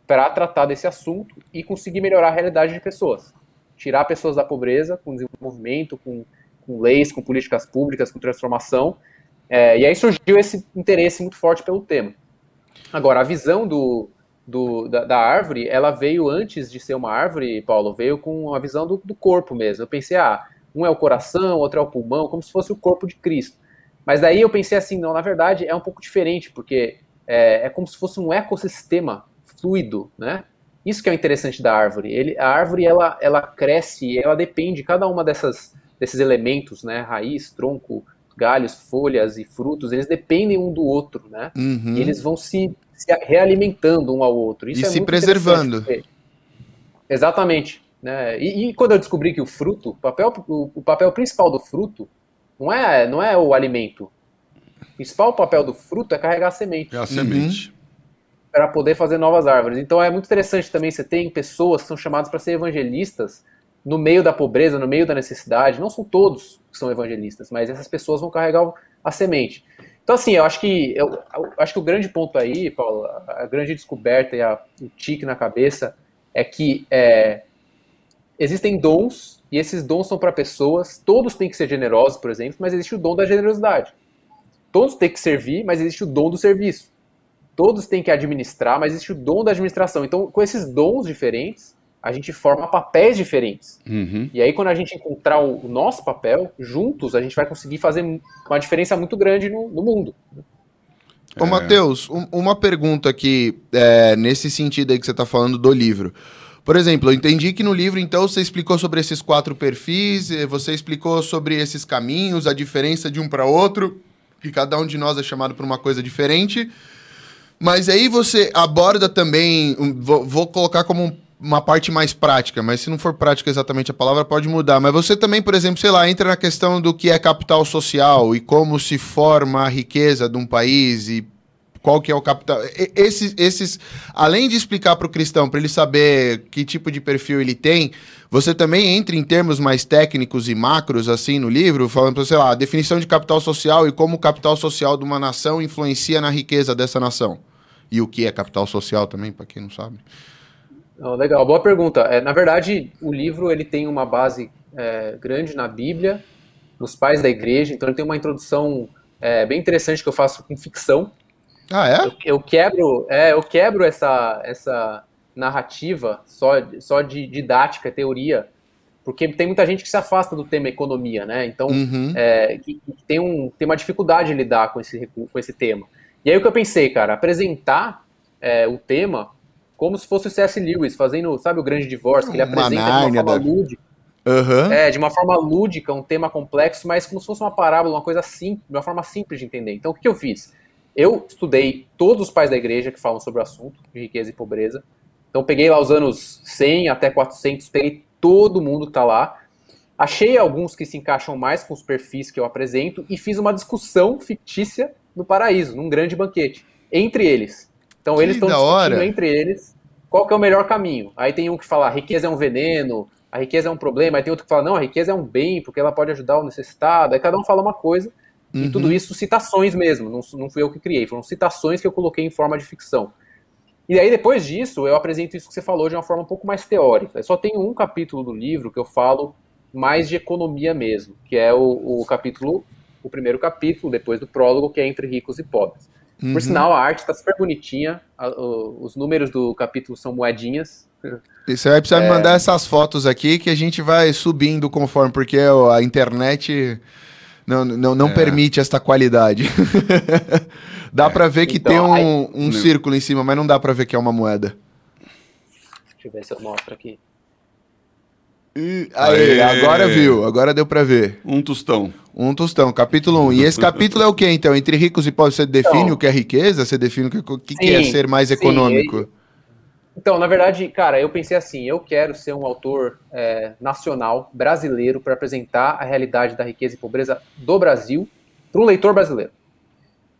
para tratar desse assunto e conseguir melhorar a realidade de pessoas, tirar pessoas da pobreza com desenvolvimento, com, com leis, com políticas públicas, com transformação. É, e aí surgiu esse interesse muito forte pelo tema. Agora, a visão do, do da, da, árvore, ela veio antes de ser uma árvore, Paulo, veio com a visão do, do corpo mesmo. Eu pensei, ah, um é o coração, outro é o pulmão, como se fosse o corpo de Cristo. Mas daí eu pensei assim, não, na verdade é um pouco diferente, porque é, é como se fosse um ecossistema fluido, né? Isso que é o interessante da árvore. Ele, a árvore ela, ela cresce, ela depende cada uma dessas desses elementos, né? Raiz, tronco, galhos, folhas e frutos, eles dependem um do outro, né? Uhum. E eles vão se, se, realimentando um ao outro. Isso e é se preservando. Exatamente. Né? E, e, quando eu descobri que o fruto, o papel, o, o papel principal do fruto não é, não é o alimento. O principal papel do fruto é carregar a semente. É a semente. Uhum. Para poder fazer novas árvores. Então é muito interessante também você tem pessoas que são chamadas para ser evangelistas no meio da pobreza, no meio da necessidade. Não são todos que são evangelistas, mas essas pessoas vão carregar a semente. Então, assim, eu acho que eu, eu acho que o grande ponto aí, Paulo, a grande descoberta e a, o tique na cabeça é que é, existem dons e esses dons são para pessoas, todos têm que ser generosos, por exemplo, mas existe o dom da generosidade. Todos têm que servir, mas existe o dom do serviço. Todos têm que administrar, mas existe o dom da administração. Então, com esses dons diferentes, a gente forma papéis diferentes. Uhum. E aí, quando a gente encontrar o, nosso papel, juntos, a gente vai conseguir fazer uma diferença muito grande no, no mundo. Ô, é. Matheus, um, uma pergunta aqui, é, nesse sentido aí que você está falando do livro. Por exemplo, eu entendi que no livro, então, você explicou sobre esses quatro perfis, eh, você explicou sobre esses caminhos, a diferença de um para outro, que cada um de nós é chamado por uma coisa diferente. Mas aí você aborda também, vou, vou colocar como uma parte mais prática, mas se não for prática exatamente a palavra, pode mudar. Mas você também, por exemplo, sei lá, entra na questão do que é capital social e como se forma a riqueza de um país e qual que é o capital. Esses, esses além de explicar para o cristão, para ele saber que tipo de perfil ele tem, você também entra em termos mais técnicos e macros, assim, no livro, falando, sei lá, a definição de capital social e como o capital social de uma nação influencia na riqueza dessa nação. E o que é capital social também, para quem não sabe. Legal, boa pergunta. É, na verdade, o livro ele tem uma base é, grande na Bíblia, nos pais da igreja, então ele tem uma introdução é, bem interessante que eu faço com ficção, ah, é? Eu, eu, quebro, é, eu quebro essa, essa narrativa só, só de didática, teoria, porque tem muita gente que se afasta do tema economia, né? Então, uhum. é, que, que, tem, um, tem uma dificuldade em lidar com esse, com esse tema. E aí o que eu pensei, cara, apresentar é, o tema como se fosse o C.S. Lewis fazendo, sabe, o grande divórcio, que ele apresenta de uma forma lúdica. Uhum. É, de uma forma lúdica, um tema complexo, mas como se fosse uma parábola, uma coisa simples, de uma forma simples de entender. Então, o que eu fiz? Eu estudei todos os pais da igreja que falam sobre o assunto de riqueza e pobreza. Então peguei lá os anos 100 até 400, peguei todo mundo que está lá. Achei alguns que se encaixam mais com os perfis que eu apresento e fiz uma discussão fictícia no paraíso, num grande banquete, entre eles. Então Que eles estão discutindo hora. entre eles qual que é o melhor caminho. Aí tem um que fala, a riqueza é um veneno, a riqueza é um problema. Aí tem outro que fala, não, a riqueza é um bem, porque ela pode ajudar o necessitado. Aí cada um fala uma coisa. E Uhum. tudo isso citações mesmo, não, não fui eu que criei, foram citações que eu coloquei em forma de ficção. E aí, depois disso, eu apresento isso que você falou de uma forma um pouco mais teórica. Eu só tenho um capítulo do livro que eu falo mais de economia mesmo, que é o, o capítulo, o primeiro capítulo, depois do prólogo, que é entre ricos e pobres. Uhum. Por sinal, a arte está super bonitinha, a- o- os números do capítulo são moedinhas. E você vai precisar É. me mandar essas fotos aqui que a gente vai subindo conforme, porque a internet não, não, não É. permite esta qualidade. dá pra ver que Então, tem um, aí- um círculo em cima, mas não dá pra ver que é uma moeda. Deixa eu ver se eu mostro aqui. Aí, Aê! agora viu, agora deu pra ver. Um tostão. Um tostão, capítulo 1. E esse capítulo é o que, então? Entre ricos e pobres, você define Então. o que é riqueza? Você define o que, que, que é Sim, ser mais sim, econômico? Então, na verdade, cara, eu pensei assim: eu quero ser um autor é, nacional, brasileiro, para apresentar a realidade da riqueza e pobreza do Brasil para um leitor brasileiro.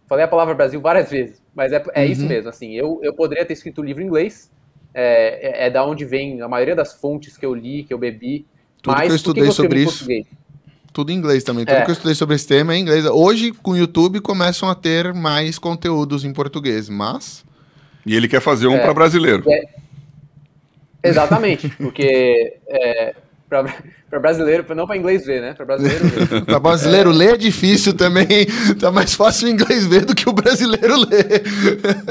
Falei a palavra Brasil várias vezes, mas é, é isso Uhum. mesmo. Assim, eu, eu poderia ter escrito o livro em inglês, é, é, é da onde vem a maioria das fontes que eu li, que eu bebi. Tudo que mas eu por estudei eu sobre isso. português? Tudo em inglês também. Tudo É. que eu estudei sobre esse tema é em inglês. Hoje, com o YouTube, começam a ter mais conteúdos em português, mas... E ele quer fazer um É. para brasileiro. Exatamente, porque é, para brasileiro, não para inglês ver, né? Para brasileiro ver. Para brasileiro ler é difícil também. Tá mais fácil o inglês ver do que o brasileiro ler.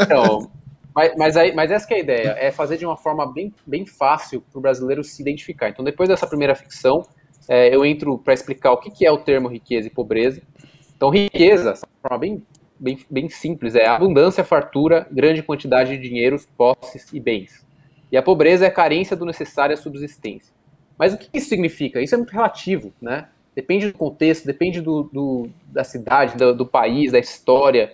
Então, mas, mas, aí, mas essa que é a ideia, é fazer de uma forma bem, bem fácil para o brasileiro se identificar. Então, depois dessa primeira ficção, é, eu entro para explicar o que, que é o termo riqueza e pobreza. Então, riqueza, de forma bem, bem, bem simples, é abundância, fartura, grande quantidade de dinheiros, posses e bens. E a pobreza é a carência do necessário à subsistência. Mas o que isso significa? Isso é muito relativo, né? Depende do contexto, depende do, do- da cidade, do, do país, da história.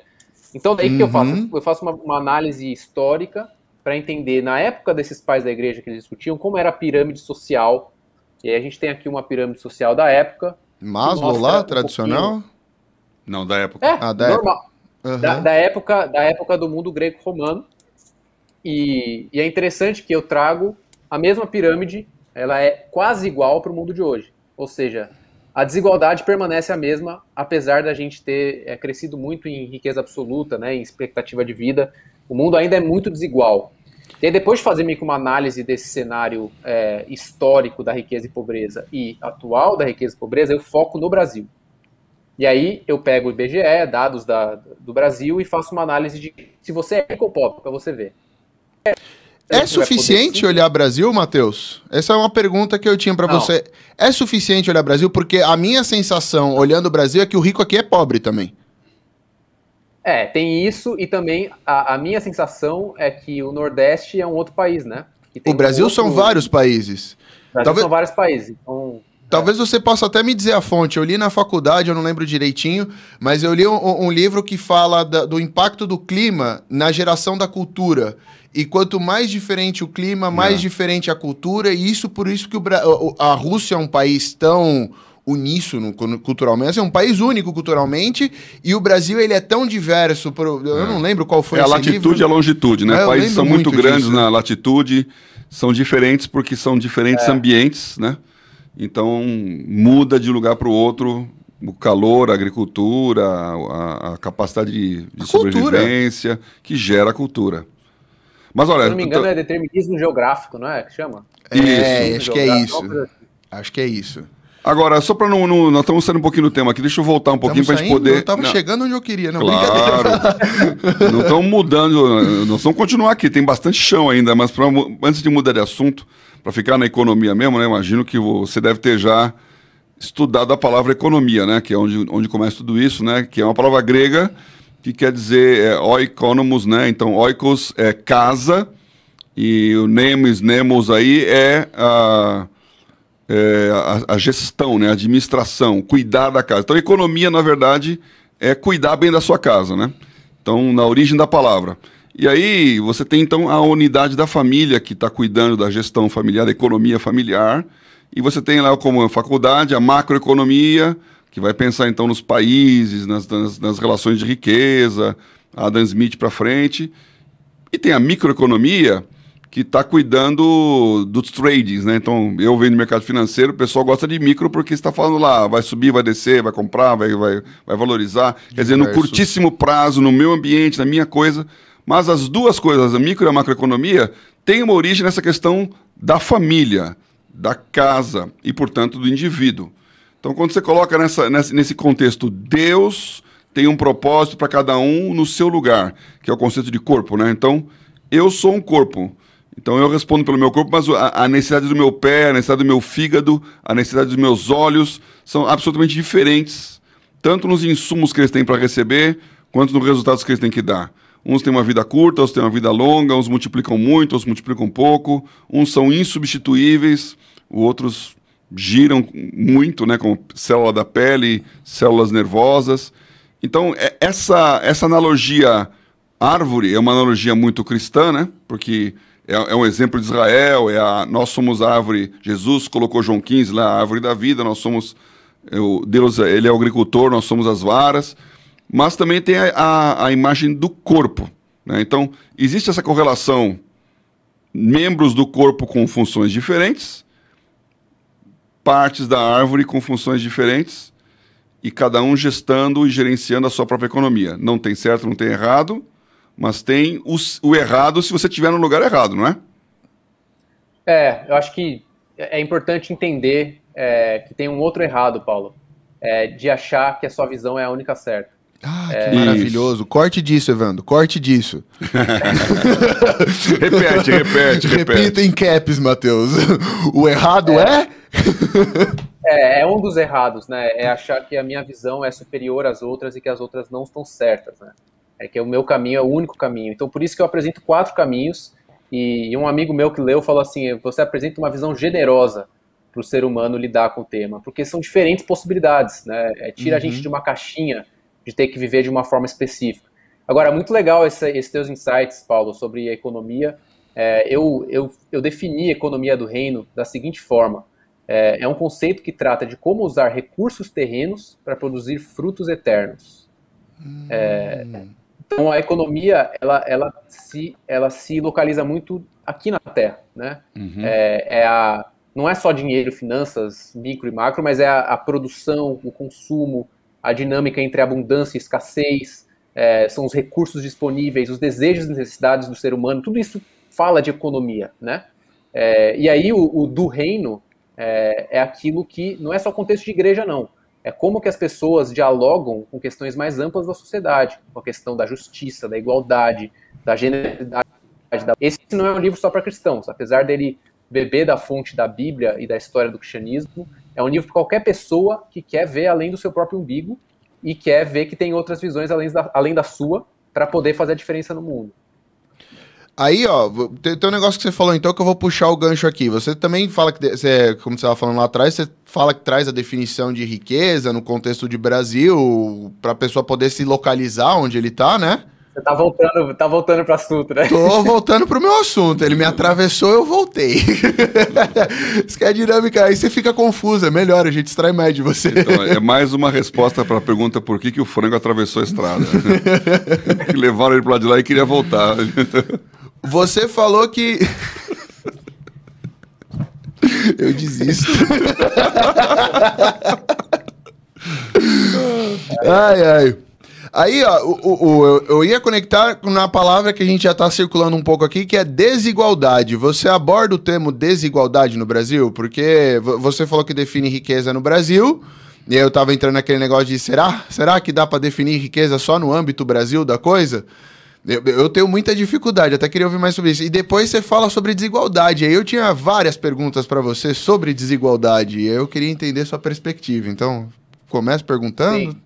Então, daí o que eu faço? Uhum. Eu faço uma, uma análise histórica para entender, na época desses pais da igreja que eles discutiam, como era a pirâmide social. E aí a gente tem aqui uma pirâmide social da época. Maslow lá, um tradicional? Não, da época. É, Ah, da normal. Aham. Da, da época, da época do mundo greco-romano. E, e é interessante que eu trago a mesma pirâmide, ela é quase igual para o mundo de hoje. Ou seja, a desigualdade permanece a mesma, apesar da gente ter é, crescido muito em riqueza absoluta, né, em expectativa de vida. O mundo ainda é muito desigual. E aí, depois de fazer meio que uma análise desse cenário é, histórico da riqueza e pobreza e atual da riqueza e pobreza, eu foco no Brasil. E aí eu pego o IBGE, dados da, do Brasil, e faço uma análise de se você é rico ou pobre, para você ver. É vai suficiente olhar Brasil, Matheus? Essa é uma pergunta que eu tinha Não. você. É suficiente olhar Brasil? Porque a minha sensação, olhando o Brasil, é que o rico aqui é pobre também. É, tem isso, e também a, a minha sensação é que o Nordeste é um outro país, né? O Brasil um são outro- vários países. O Brasil Talvez- são vários países. Então, Talvez você possa até me dizer a fonte. Eu li na faculdade, eu não lembro direitinho, mas eu li um, um livro que fala da- do impacto do clima na geração da cultura. E quanto mais diferente o clima, mais É. diferente a cultura. E isso por isso que o a Rússia é um país tão uníssono cu- culturalmente, é um país único culturalmente, e o Brasil ele é tão diverso. eu não lembro qual foi é a latitude livro. e a longitude, né? É, Países são muito, muito grandes disso. na latitude, são diferentes porque são diferentes É. ambientes, né? Então muda de lugar para o outro o calor, a agricultura, a, a capacidade de, de A cultura. sobrevivência que gera a cultura. Mas olha, se não me engano, tô- é determinismo geográfico, não é? Que chama? É, Isso. acho que é isso. assim. Acho que é isso. agora só para não, não- nós estamos saindo um pouquinho do tema aqui, deixa eu voltar um pouquinho para a gente poder. Eu tava Não. chegando onde eu queria, não brincadeira. Claro. não estamos mudando, nós vamos continuar aqui, tem bastante chão ainda, mas pra antes de mudar de assunto, para ficar na economia mesmo, né? Imagino que você deve ter já estudado a palavra economia, né? Que é onde, onde começa tudo isso, né? Que é uma palavra grega que quer dizer é, oikonomos, né? Então, oikos é casa e o nemos, nemos aí é a, é, a, a gestão, né? A administração, cuidar da casa. Então, economia, na verdade, é cuidar bem da sua casa, né? Então, na origem da palavra. E aí você tem então a unidade da família que está cuidando da gestão familiar, da economia familiar. E você tem lá como faculdade a macroeconomia, que vai pensar então nos países, nas, nas, nas relações de riqueza, Adam Smith para frente. E tem a microeconomia, que está cuidando dos tradings, né? Então, eu venho no mercado financeiro, o pessoal gosta de micro porque está falando lá, vai subir, vai descer, vai comprar, vai, vai, vai valorizar. Diverso. Quer dizer, no curtíssimo prazo, no meu ambiente, na minha coisa. Mas as duas coisas, a micro e a macroeconomia, têm uma origem nessa questão da família, da casa e, portanto, do indivíduo. Então, quando você coloca nessa, nesse contexto, Deus tem um propósito para cada um no seu lugar, que é o conceito de corpo, né? Então, eu sou um corpo. Então eu respondo pelo meu corpo, mas a, a, necessidade do meu pé, a necessidade do meu fígado, a necessidade dos meus olhos são absolutamente diferentes, tanto nos insumos que eles têm para receber, quanto nos resultados que eles têm que dar. Uns têm uma vida curta, outros têm uma vida longa, uns multiplicam muito, outros multiplicam pouco, uns são insubstituíveis, outros giram muito, né, como célula da pele, células nervosas. Então, é, essa, essa analogia árvore é uma analogia muito cristã, né, porque é, é, um exemplo de Israel, é a, nós somos a árvore, Jesus colocou João 15 lá, a árvore da vida, nós somos, eu, Deus, ele é o agricultor, nós somos as varas, mas também tem a, a, a imagem do corpo. Né? Então, existe essa correlação, membros do corpo com funções diferentes, partes da árvore com funções diferentes, e cada um gestando e gerenciando a sua própria economia. Não tem certo, não tem errado, mas tem os, o errado se você estiver no lugar errado, não é? É, eu acho que é importante entender é, que tem um outro errado, Paulo, é, de achar que a sua visão é a única certa. Ah, que é... maravilhoso. Corte disso, Evandro. Corte disso. repete, repete, repete. Repita em caps, Matheus. O errado é? É? é, é um dos errados, né? É achar que a minha visão é superior às outras e que as outras não estão certas, né? é que o meu caminho é o único caminho. Então, por isso que eu apresento quatro caminhos. E, um amigo meu que leu falou assim: você apresenta uma visão generosa para o ser humano lidar com o tema, porque são diferentes possibilidades, né? É, tira uhum. a gente uhum. de uma caixinha de ter que viver de uma forma específica. Agora, muito legal esse, esses teus insights, Paulo, sobre a economia. É, eu, eu, eu defini a economia do reino da seguinte forma: é, é um conceito que trata de como usar recursos terrenos para produzir frutos eternos. É, hum. Então a economia ela, ela, se, ela se localiza muito aqui na Terra, né? Uhum. É, é, a, não é só dinheiro, finanças, micro e macro, mas é a, a produção, o consumo, a dinâmica entre abundância e escassez, é, são os recursos disponíveis, os desejos e necessidades do ser humano, tudo isso fala de economia, né? É, e aí o, o do reino é, é aquilo que não é só contexto de igreja, não é como que as pessoas dialogam com questões mais amplas da sociedade, com a questão da justiça, da igualdade, da generalidade. Esse não é um livro só para cristãos, apesar dele beber da fonte da Bíblia e da história do cristianismo, é um livro para qualquer pessoa que quer ver além do seu próprio umbigo e quer ver que tem outras visões além da, além da sua para poder fazer a diferença no mundo. Aí, ó, tem, tem, um negócio que você falou então que eu vou puxar o gancho aqui. Você também fala que, você, como você estava falando lá atrás, você fala que traz a definição de riqueza no contexto de Brasil, para a pessoa poder se localizar onde ele está, né? Você tá voltando, tá voltando para assunto, né? Tô voltando pro meu assunto. Ele me atravessou, eu voltei. Isso que é dinâmica, aí você fica confuso, é melhor, a gente extrai mais de você. Então, é mais uma resposta para a pergunta por que, que o frango atravessou a estrada. Levaram ele pro lado de lá e queria voltar. Você falou que. Eu desisto. ai, ai. Aí, ó, o, o, o, eu ia conectar na palavra que a gente já está circulando um pouco aqui, que é desigualdade. Você aborda o termo desigualdade no Brasil? Porque você falou que define riqueza no Brasil, e eu estava entrando naquele negócio de será? Será que dá para definir riqueza só no âmbito Brasil da coisa? Eu, eu, tenho muita dificuldade, até queria ouvir mais sobre isso. E depois você fala sobre desigualdade. Eu tinha várias perguntas para você sobre desigualdade. E eu queria entender sua perspectiva. Então, começa perguntando. Sim.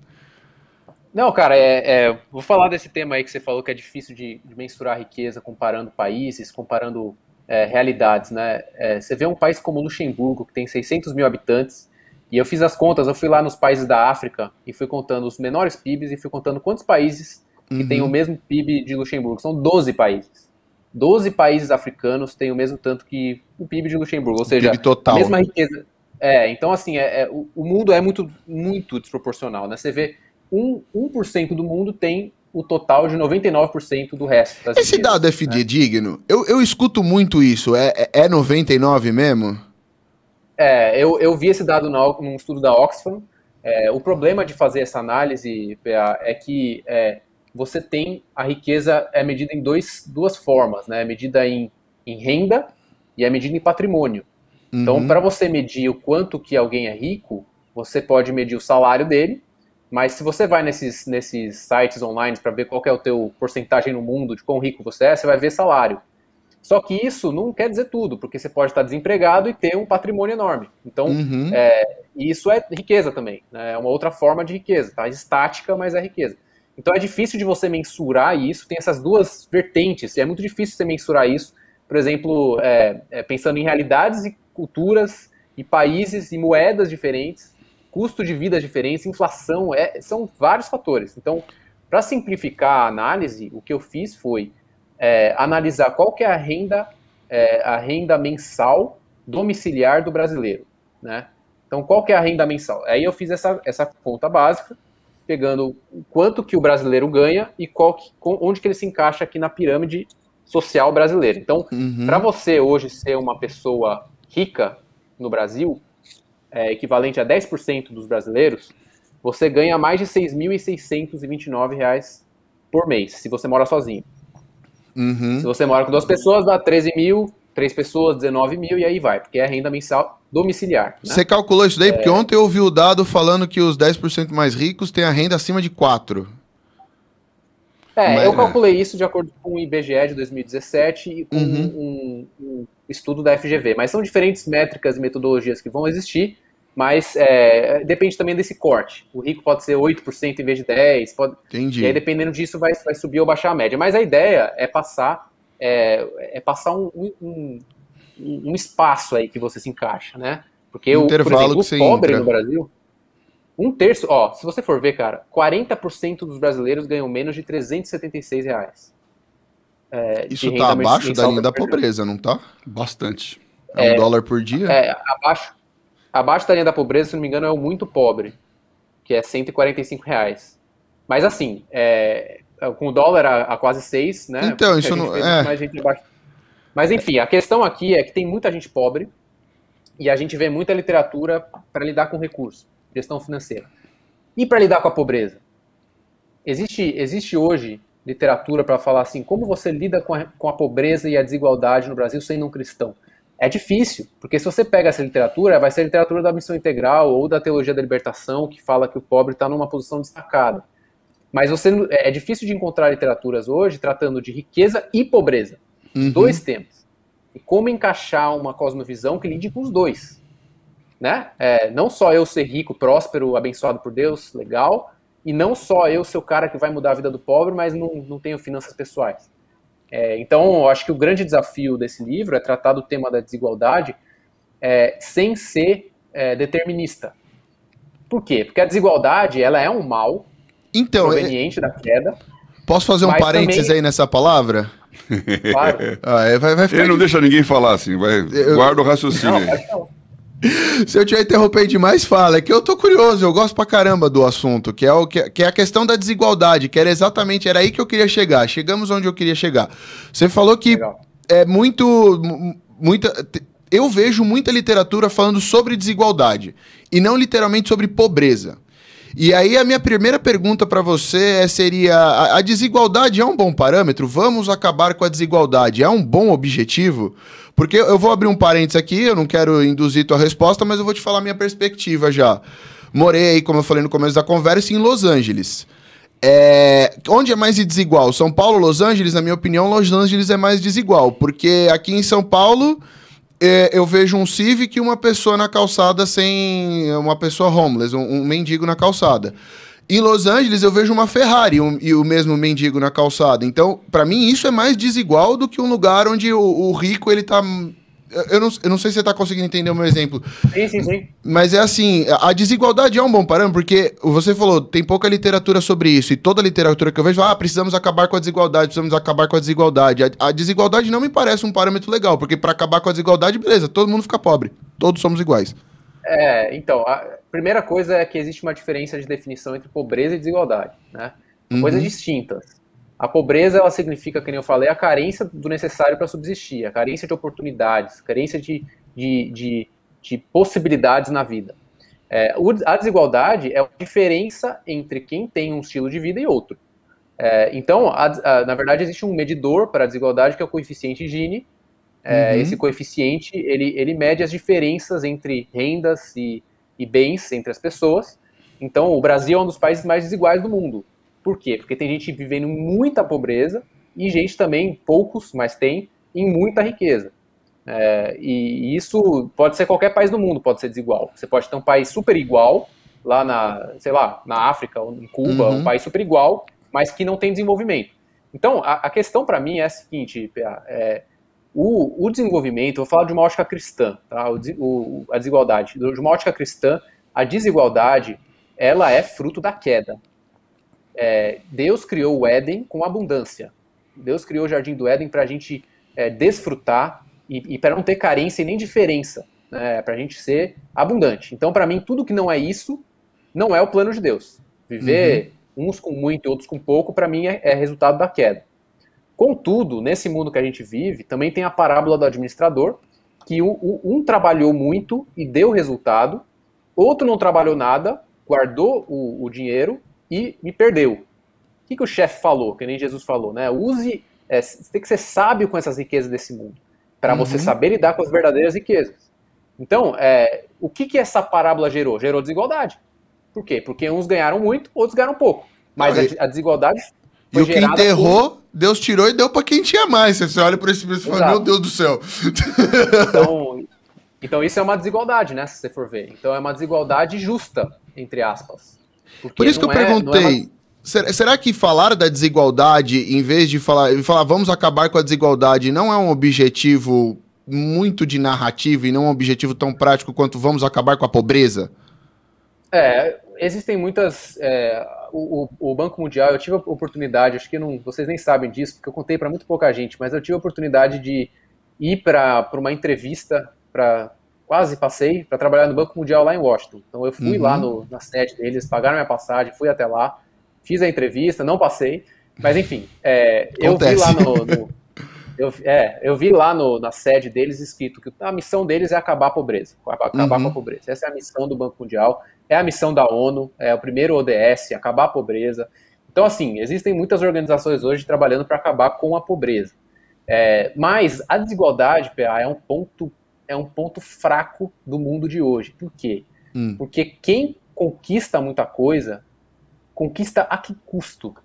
Não, cara, é, é, vou falar desse tema aí que você falou que é difícil de, de mensurar riqueza comparando países, comparando é, realidades, né? É, você vê um país como Luxemburgo, que tem 600 mil habitantes, e eu fiz as contas, eu fui lá nos países da África e fui contando os menores PIBs e fui contando quantos países que uhum. têm o mesmo PIB de Luxemburgo. São 12 países. 12 países africanos têm o mesmo tanto que o PIB de Luxemburgo, ou seja, a mesma riqueza. É, então assim, é, é o, o, mundo é muito, muito desproporcional, né? Você vê, 1%, 1 do mundo tem o total de 99% do resto. Esse dado é fidedigno? Né? Eu, eu escuto muito isso, é, é, é 99 mesmo? É, eu, eu vi esse dado no, num estudo da Oxfam, é, o problema de fazer essa análise, PA, é que é, você tem a riqueza é medida em dois, duas formas, né? É medida em, em renda e é medida em patrimônio. Então, uhum. para você medir o quanto que alguém é rico, você pode medir o salário dele, mas se você vai nesses, nesses sites online para ver qual é o teu porcentagem no mundo de quão rico você é, você vai ver salário. Só que isso não quer dizer tudo, porque você pode estar desempregado e ter um patrimônio enorme. Então, uhum. é, isso é riqueza também. Né? É uma outra forma de riqueza, tá? Estática, mas é riqueza. Então é difícil de você mensurar isso, tem essas duas vertentes, e é muito difícil você mensurar isso, por exemplo, é, é, pensando em realidades e culturas, e países e moedas diferentes, custo de vida diferentes, inflação, é, são vários fatores. Então, para simplificar a análise, o que eu fiz foi é, analisar qual que é a renda, é, a renda mensal domiciliar do brasileiro, né? Então, qual que é a renda mensal? Aí eu fiz essa, essa conta básica, pegando quanto que o brasileiro ganha e qual que, onde que ele se encaixa aqui na pirâmide social brasileira. Então, uhum. para você hoje ser uma pessoa rica no Brasil, é, equivalente a 10% dos brasileiros, você ganha mais de R$ 6.629 por mês, se você mora sozinho. Uhum. Se você mora com duas pessoas, dá 13 mil, três pessoas, 19 mil, e aí vai, porque é renda mensal domiciliar. Né? Você calculou isso daí? É... Porque ontem eu ouvi o dado falando que os 10% mais ricos têm a renda acima de 4. É, Mas, eu calculei isso de acordo com o IBGE de 2017 e com uhum. um, um, estudo da FGV. Mas são diferentes métricas e metodologias que vão existir, mas é, depende também desse corte. O rico pode ser 8% em vez de 10%. Pode, Entendi. E aí, dependendo disso, vai, vai subir ou baixar a média. Mas a ideia é passar, é, é passar um, um, um espaço aí que você se encaixa, né? Porque o, Intervalo exemplo, o pobre entra. no Brasil, um terço, ó, se você for ver, cara, 40% dos brasileiros ganham menos de 376 reais. É, Isso tá abaixo da linha da pobreza, não tá? Bastante. É um é, dólar por dia? É, abaixo, abaixo da linha da pobreza, se não me engano, é o muito pobre, que é 145 reais. Mas assim, é, com o dólar a, a quase 6, né? Então, isso não. É. Mas enfim, a questão aqui é que tem muita gente pobre e a gente vê muita literatura para lidar com recurso, gestão financeira. E para lidar com a pobreza? Existe, existe hoje literatura para falar assim, como você lida com a, com a pobreza e a desigualdade no Brasil sendo um cristão? É difícil, porque se você pega essa literatura, vai ser a literatura da missão integral ou da teologia da libertação, que fala que o pobre está numa posição destacada. Mas você é difícil de encontrar literaturas hoje tratando de riqueza e pobreza uhum. dois temas. E como encaixar uma cosmovisão que lide com os dois. Né? É, não só eu ser rico, próspero, abençoado por Deus, legal, e não só eu ser o cara que vai mudar a vida do pobre, mas não, não tenho finanças pessoais. É, então, eu acho que o grande desafio desse livro é tratar do tema da desigualdade é, sem ser é, determinista. Por quê? Porque a desigualdade ela é um mal então, é- proveniente da queda. Posso fazer um parênteses também... aí nessa palavra? Claro. ah, é, vai, vai Ele não deixa ninguém falar assim, vai, eu... guarda o raciocínio não, Se eu te interromper demais, fala. É que eu tô curioso, eu gosto pra caramba do assunto, que é, o, que, que é a questão da desigualdade, que era exatamente, era aí que eu queria chegar. Chegamos onde eu queria chegar. Você falou que Legal. é muito. Muita, eu vejo muita literatura falando sobre desigualdade e não literalmente sobre pobreza. E aí a minha primeira pergunta para você é, seria: a, a, desigualdade é um bom parâmetro? Vamos acabar com a desigualdade? É um bom objetivo? Porque eu vou abrir um parênteses aqui, eu não quero induzir tua resposta, mas eu vou te falar a minha perspectiva já. Morei aí, como eu falei no começo da conversa, em Los Angeles. É, onde é mais desigual? São Paulo, Los Angeles? Na minha opinião, Los Angeles é mais desigual, porque aqui em São Paulo é, eu vejo um Civic e uma pessoa na calçada sem. Uma pessoa homeless, um, um mendigo na calçada. Em Los Angeles eu vejo uma Ferrari um, e o mesmo mendigo na calçada. Então, para mim, isso é mais desigual do que um lugar onde o, o, rico ele tá eu não, eu não sei se você está conseguindo entender o meu exemplo. Sim, sim, sim. Mas é assim, a desigualdade é um bom parâmetro, porque você falou, tem pouca literatura sobre isso, e toda literatura que eu vejo, ah, precisamos acabar com a desigualdade, precisamos acabar com a desigualdade. A, a desigualdade não me parece um parâmetro legal, porque para acabar com a desigualdade, beleza, todo mundo fica pobre. Todos somos iguais. É, então, a primeira coisa é que existe uma diferença de definição entre pobreza e desigualdade, né? Uhum. Coisas distintas. A pobreza, ela significa, como eu falei, a carência do necessário para subsistir, a carência de oportunidades, carência de, de, de, de possibilidades na vida. É, a desigualdade é a diferença entre quem tem um estilo de vida e outro. É, então, a, a, na verdade, existe um medidor para a desigualdade que é o coeficiente Gini. É, uhum. Esse coeficiente ele, ele mede as diferenças entre rendas e, e bens entre as pessoas. Então, o Brasil é um dos países mais desiguais do mundo. Por quê? Porque tem gente vivendo muita pobreza e gente também, poucos, mas tem, em muita riqueza. É, e isso pode ser qualquer país do mundo, pode ser desigual. Você pode ter um país super igual, lá na, sei lá, na África ou em Cuba, uhum. um país super igual, mas que não tem desenvolvimento. Então, a, a questão para mim é a seguinte, é, o, o, desenvolvimento, vou falar de uma ótica cristã, tá? o, o, a desigualdade. De uma ótica cristã, a desigualdade, ela é fruto da queda. É, Deus criou o Éden com abundância. Deus criou o Jardim do Éden para a gente é, desfrutar e, e para não ter carência e nem diferença, né, para a gente ser abundante. Então, para mim, tudo que não é isso não é o plano de Deus. Viver uhum. uns com muito e outros com pouco, para mim, é, é resultado da queda. Contudo, nesse mundo que a gente vive, também tem a parábola do administrador, que um, um trabalhou muito e deu resultado, outro não trabalhou nada, guardou o, o dinheiro e me perdeu. O que, que o chefe falou, que nem Jesus falou, né? Use, é, você tem que ser sábio com essas riquezas desse mundo, para uhum. você saber lidar com as verdadeiras riquezas. Então, é, o que, que essa parábola gerou? Gerou desigualdade. Por quê? Porque uns ganharam muito, outros ganharam pouco. Mas a, a, desigualdade E o que enterrou, por... Deus tirou e deu para quem tinha mais. Você olha por esse mesmo e fala, meu Deus do céu. Então, então, isso é uma desigualdade, né? Se você for ver. Então, é uma desigualdade justa, entre aspas. Por isso que eu é, perguntei. É será que falar da desigualdade, em vez de falar, falar vamos acabar com a desigualdade, não é um objetivo muito de narrativa e não um objetivo tão prático quanto vamos acabar com a pobreza? É, existem muitas. É, o, o, Banco Mundial, eu tive a oportunidade, acho que não, vocês nem sabem disso, porque eu contei para muito pouca gente, mas eu tive a oportunidade de ir para uma entrevista para quase passei para trabalhar no Banco Mundial lá em Washington. Então eu fui uhum. lá no, na sede deles, pagaram minha passagem, fui até lá, fiz a entrevista, não passei, mas enfim, é, eu vi lá no, no eu, é, eu vi lá no, na sede deles escrito que a missão deles é acabar a pobreza, acabar uhum. com a pobreza. Essa é a missão do Banco Mundial, é a missão da ONU, é o primeiro ODS, acabar a pobreza. Então, assim, existem muitas organizações hoje trabalhando para acabar com a pobreza. É, mas a desigualdade, PA, é um ponto é um ponto fraco do mundo de hoje. Por quê? Hum. Porque quem conquista muita coisa, conquista a que custo?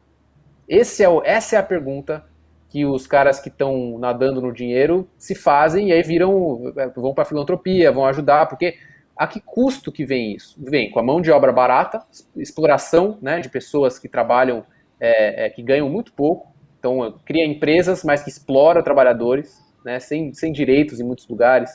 Esse é o, essa é a pergunta que os caras que estão nadando no dinheiro se fazem e aí viram, vão para a filantropia, vão ajudar, porque a que custo que vem isso? Vem com a mão de obra barata, exploração né, de pessoas que trabalham, é, é, que ganham muito pouco, então cria empresas, mas que explora trabalhadores, né, sem, sem direitos em muitos lugares,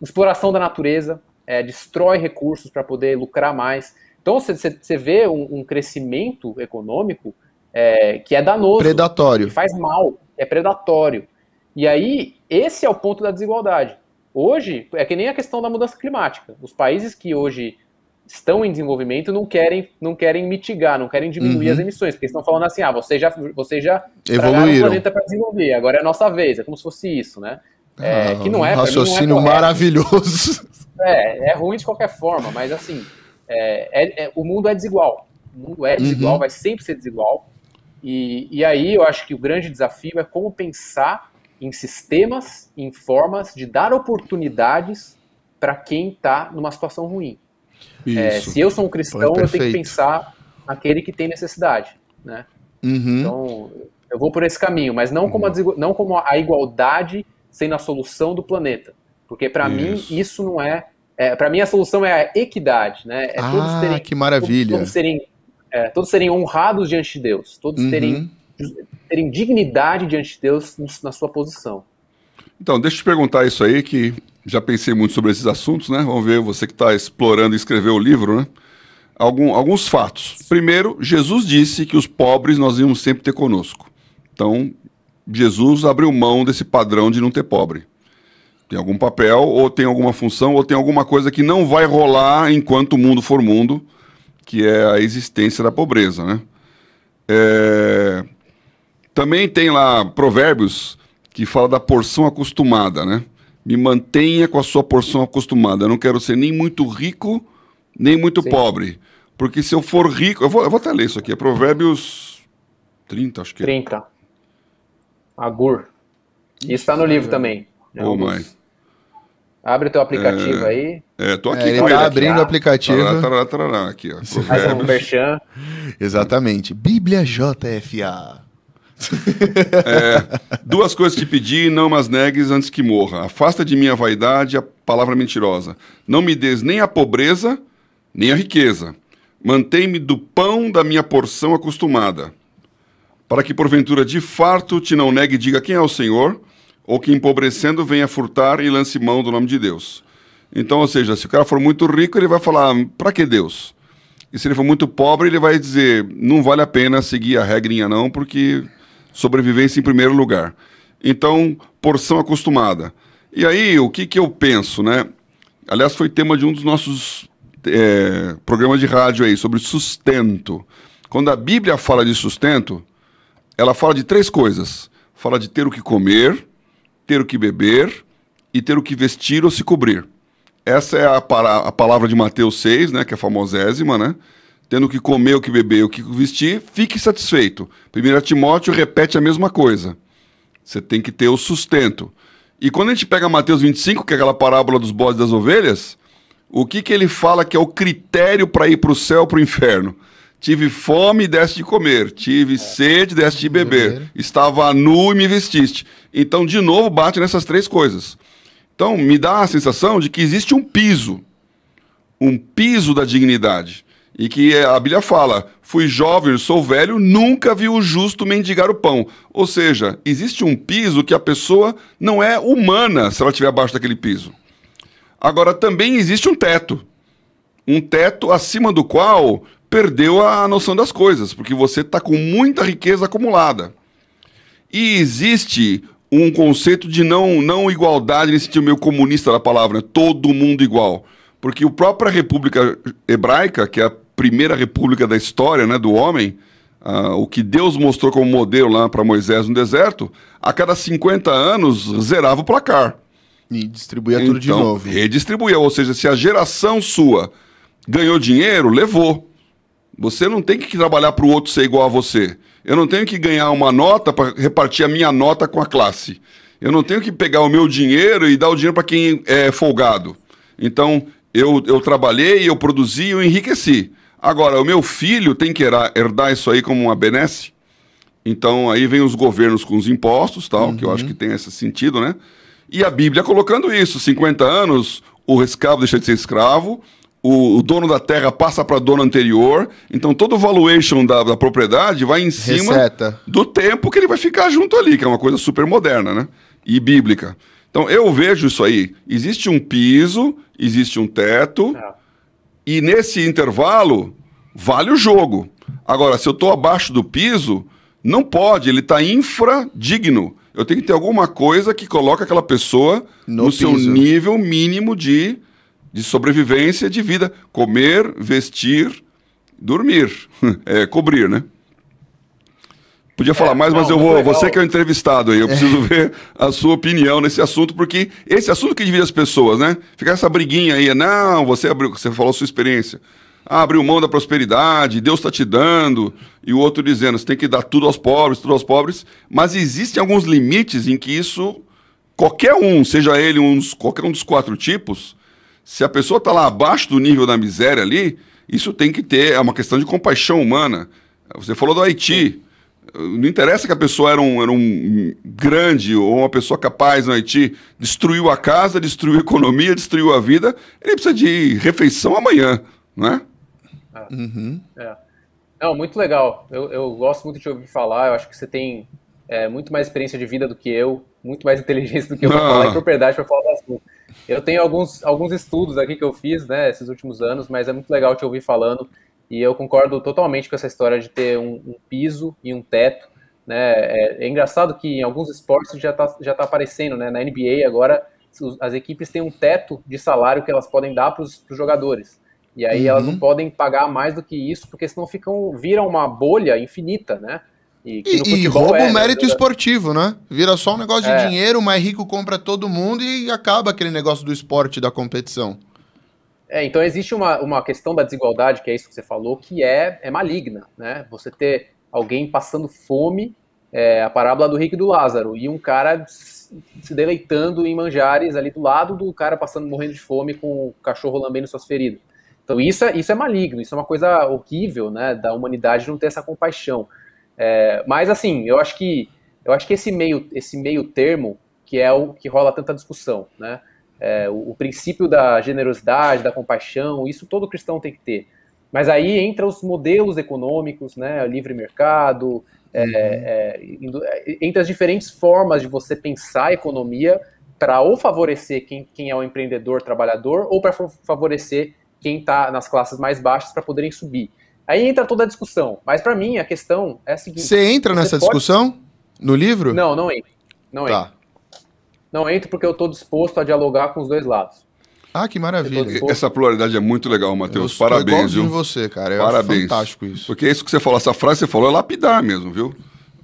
exploração da natureza, é, destrói recursos para poder lucrar mais. Então você vê um, um, crescimento econômico é, que é danoso, predatório, que faz mal, é predatório. E aí esse é o ponto da desigualdade. Hoje é que nem a questão da mudança climática. Os países que hoje estão em desenvolvimento não querem não querem mitigar, não querem diminuir uhum. as emissões, porque estão falando assim, ah, você já você já evoluíram o planeta para desenvolver, agora é a nossa vez, é como se fosse isso, né? É, que não é. Um raciocínio não é maravilhoso. É, é ruim de qualquer forma, mas assim, é, é, é o mundo é desigual. O mundo é desigual, uhum. vai sempre ser desigual. E, e aí eu acho que o grande desafio é como pensar em sistemas, em formas de dar oportunidades para quem está numa situação ruim. É, se eu sou um cristão, eu tenho que pensar naquele que tem necessidade. Né? Uhum. Então, eu vou por esse caminho, mas não como, a, não como a igualdade sendo a solução do planeta. Porque para mim isso não é, é para mim a solução é a equidade, né? É ah, todos terem, que maravilha. Todos, serem, é, todos serem honrados diante de Deus, todos uhum. terem, terem dignidade diante de Deus na sua posição. Então, deixa eu te perguntar isso aí, que já pensei muito sobre esses assuntos, né? Vamos ver, você que está explorando e escreveu o livro, né? Algum, alguns fatos. Primeiro, Jesus disse que os pobres nós íamos sempre ter conosco. Então, Jesus abriu mão desse padrão de não ter pobre. Tem algum papel, ou tem alguma função, ou tem alguma coisa que não vai rolar enquanto o mundo for mundo, que é a existência da pobreza, né? É... Também tem lá provérbios que fala da porção acostumada, né? Me mantenha com a sua porção acostumada. Eu não quero ser nem muito rico, nem muito Sim. pobre. Porque se eu for rico. Eu vou, eu vou até ler isso aqui. É Provérbios 30, acho que 30. É. Agur. Isso está no livro também. Ô, oh, mãe. Abre teu aplicativo é, aí. É, tô aqui é, ele tá abrindo o aplicativo. Tarará, tarará, tarará, aqui, ó. Faz um merchan. Exatamente. Bíblia JFA. É, duas coisas que pedi, não as negues antes que morra. Afasta de mim a vaidade a palavra mentirosa. Não me des nem a pobreza, nem a riqueza. Mantém-me do pão da minha porção acostumada. Para que porventura de farto te não negue e diga quem é o Senhor, ou que empobrecendo venha furtar e lance mão do nome de Deus. Então, ou seja, se o cara for muito rico, ele vai falar, para que Deus? E se ele for muito pobre, ele vai dizer, não vale a pena seguir a regrinha não, porque sobrevivência em primeiro lugar. Então, porção acostumada. E aí, o que, que eu penso, né? Aliás, foi tema de um dos nossos é, programas de rádio aí, sobre sustento. Quando a Bíblia fala de sustento, ela fala de três coisas. Fala de ter o que comer, ter o que beber e ter o que vestir ou se cobrir. Essa é a, a palavra de Mateus 6, né, que é a famosésima, né? Tendo o que comer, o que beber, o que vestir, fique satisfeito. 1 Timóteo repete a mesma coisa. Você tem que ter o sustento. E quando a gente pega Mateus 25, que é aquela parábola dos bodes das ovelhas, o que, que ele fala que é o critério para ir para o céu ou para o inferno? Tive fome e deste de comer. Tive é. sede e deste de beber. beber. Estava nu e me vestiste. Então, de novo, bate nessas três coisas. Então, me dá a sensação de que existe um piso. Um piso da dignidade. E que a Bíblia fala: fui jovem, sou velho, nunca vi o justo mendigar o pão. Ou seja, existe um piso que a pessoa não é humana se ela estiver abaixo daquele piso. Agora, também existe um teto. Um teto acima do qual perdeu a noção das coisas, porque você está com muita riqueza acumulada. E existe um conceito de não, não igualdade nesse sentido meio comunista da palavra, né? todo mundo igual. Porque a própria República Hebraica, que é a primeira república da história né, do homem, uh, o que Deus mostrou como modelo lá para Moisés no deserto, a cada 50 anos zerava o placar. E distribuía então, tudo de então, novo. Redistribuía, ou seja, se a geração sua ganhou dinheiro, levou. Você não tem que trabalhar para o outro ser igual a você. Eu não tenho que ganhar uma nota para repartir a minha nota com a classe. Eu não tenho que pegar o meu dinheiro e dar o dinheiro para quem é folgado. Então, eu, eu trabalhei, eu produzi, eu enriqueci. Agora, o meu filho tem que herdar isso aí como uma benesse. Então, aí vem os governos com os impostos, tal, uhum. que eu acho uhum. que tem esse sentido, né? E a Bíblia colocando isso: 50 anos, o escravo deixa de ser escravo, o, o, dono da terra passa para dono anterior, então todo o valuation da, da propriedade vai em cima Receta. do tempo que ele vai ficar junto ali, que é uma coisa super moderna, né? E bíblica. Então eu vejo isso aí. Existe um piso, existe um teto, é. E nesse intervalo vale o jogo. Agora, se eu estou abaixo do piso, não pode, ele está infradigno. Eu tenho que ter alguma coisa que coloque aquela pessoa no, no seu nível mínimo de de sobrevivência de vida. Comer, vestir, dormir. É, cobrir, né? Podia falar é, mais, não, mas eu vou. Legal. Você que é o entrevistado aí, eu preciso é. ver a sua opinião nesse assunto, porque esse assunto que divide as pessoas, né? Ficar essa briguinha aí, não, você abriu, você falou a sua experiência. Ah, abriu mão da prosperidade, Deus está te dando, e o outro dizendo, você tem que dar tudo aos pobres, tudo aos pobres. Mas existem alguns limites em que isso, qualquer um, seja ele um, qualquer um dos quatro tipos, se a pessoa está lá abaixo do nível da miséria ali, isso tem que ter, é uma questão de compaixão humana. Você falou do Haiti. Não interessa que a pessoa era um, era um grande ou uma pessoa capaz no Haiti, destruiu a casa, destruiu a economia, destruiu a vida, ele precisa de refeição amanhã, não é? é. Uhum. é. Não, muito legal. Eu, eu gosto muito de ouvir falar, eu acho que você tem é, muito mais experiência de vida do que eu. muito mais inteligentes do que eu para falar em propriedade para falar do assunto. Eu tenho alguns, alguns estudos aqui que eu fiz, né, esses últimos anos, mas é muito legal te ouvir falando. E eu concordo totalmente com essa história de ter um, um piso e um teto. Né? É, é, engraçado que em alguns esportes já está já tá aparecendo, né? Na NBA agora as equipes têm um teto de salário que elas podem dar para os jogadores. E aí uhum. elas não podem pagar mais do que isso, porque senão ficam viram uma bolha infinita, né? E, e, e rouba é, o mérito né? esportivo, né? Vira só um negócio é. de dinheiro, o mais rico compra todo mundo e acaba aquele negócio do esporte, da competição. É, então existe uma, uma questão da desigualdade, que é isso que você falou, que é, é maligna, né? Você ter alguém passando fome, é, a parábola do rico e do Lázaro, e um cara se deleitando em manjares ali do lado do cara passando morrendo de fome com o cachorro lambendo suas feridas. Então isso é, isso é maligno, isso é uma coisa horrível, né, da humanidade não ter essa compaixão. É, mas assim, eu acho que eu acho que esse meio esse meio termo que é o que rola tanta discussão, né? É, o, o, princípio da generosidade, da compaixão, isso todo cristão tem que ter. Mas aí entra os modelos econômicos, né, livre mercado, é, uhum. é, é, entre as diferentes formas de você pensar a economia para ou favorecer quem, quem é o empreendedor, trabalhador, ou para favorecer quem está nas classes mais baixas para poderem subir. Aí entra toda a discussão. Mas para mim a questão é a seguinte: você entra nessa discussão no livro? Não, não entra. Não tá. entra. Não entro porque eu estou disposto a dialogar com os dois lados. Ah, que maravilha. Essa pluralidade é muito legal, Matheus. Parabéns, viu? você, cara. Eu Parabéns. fantástico isso. Porque é isso que você falou, essa frase que você falou é lapidar mesmo, viu?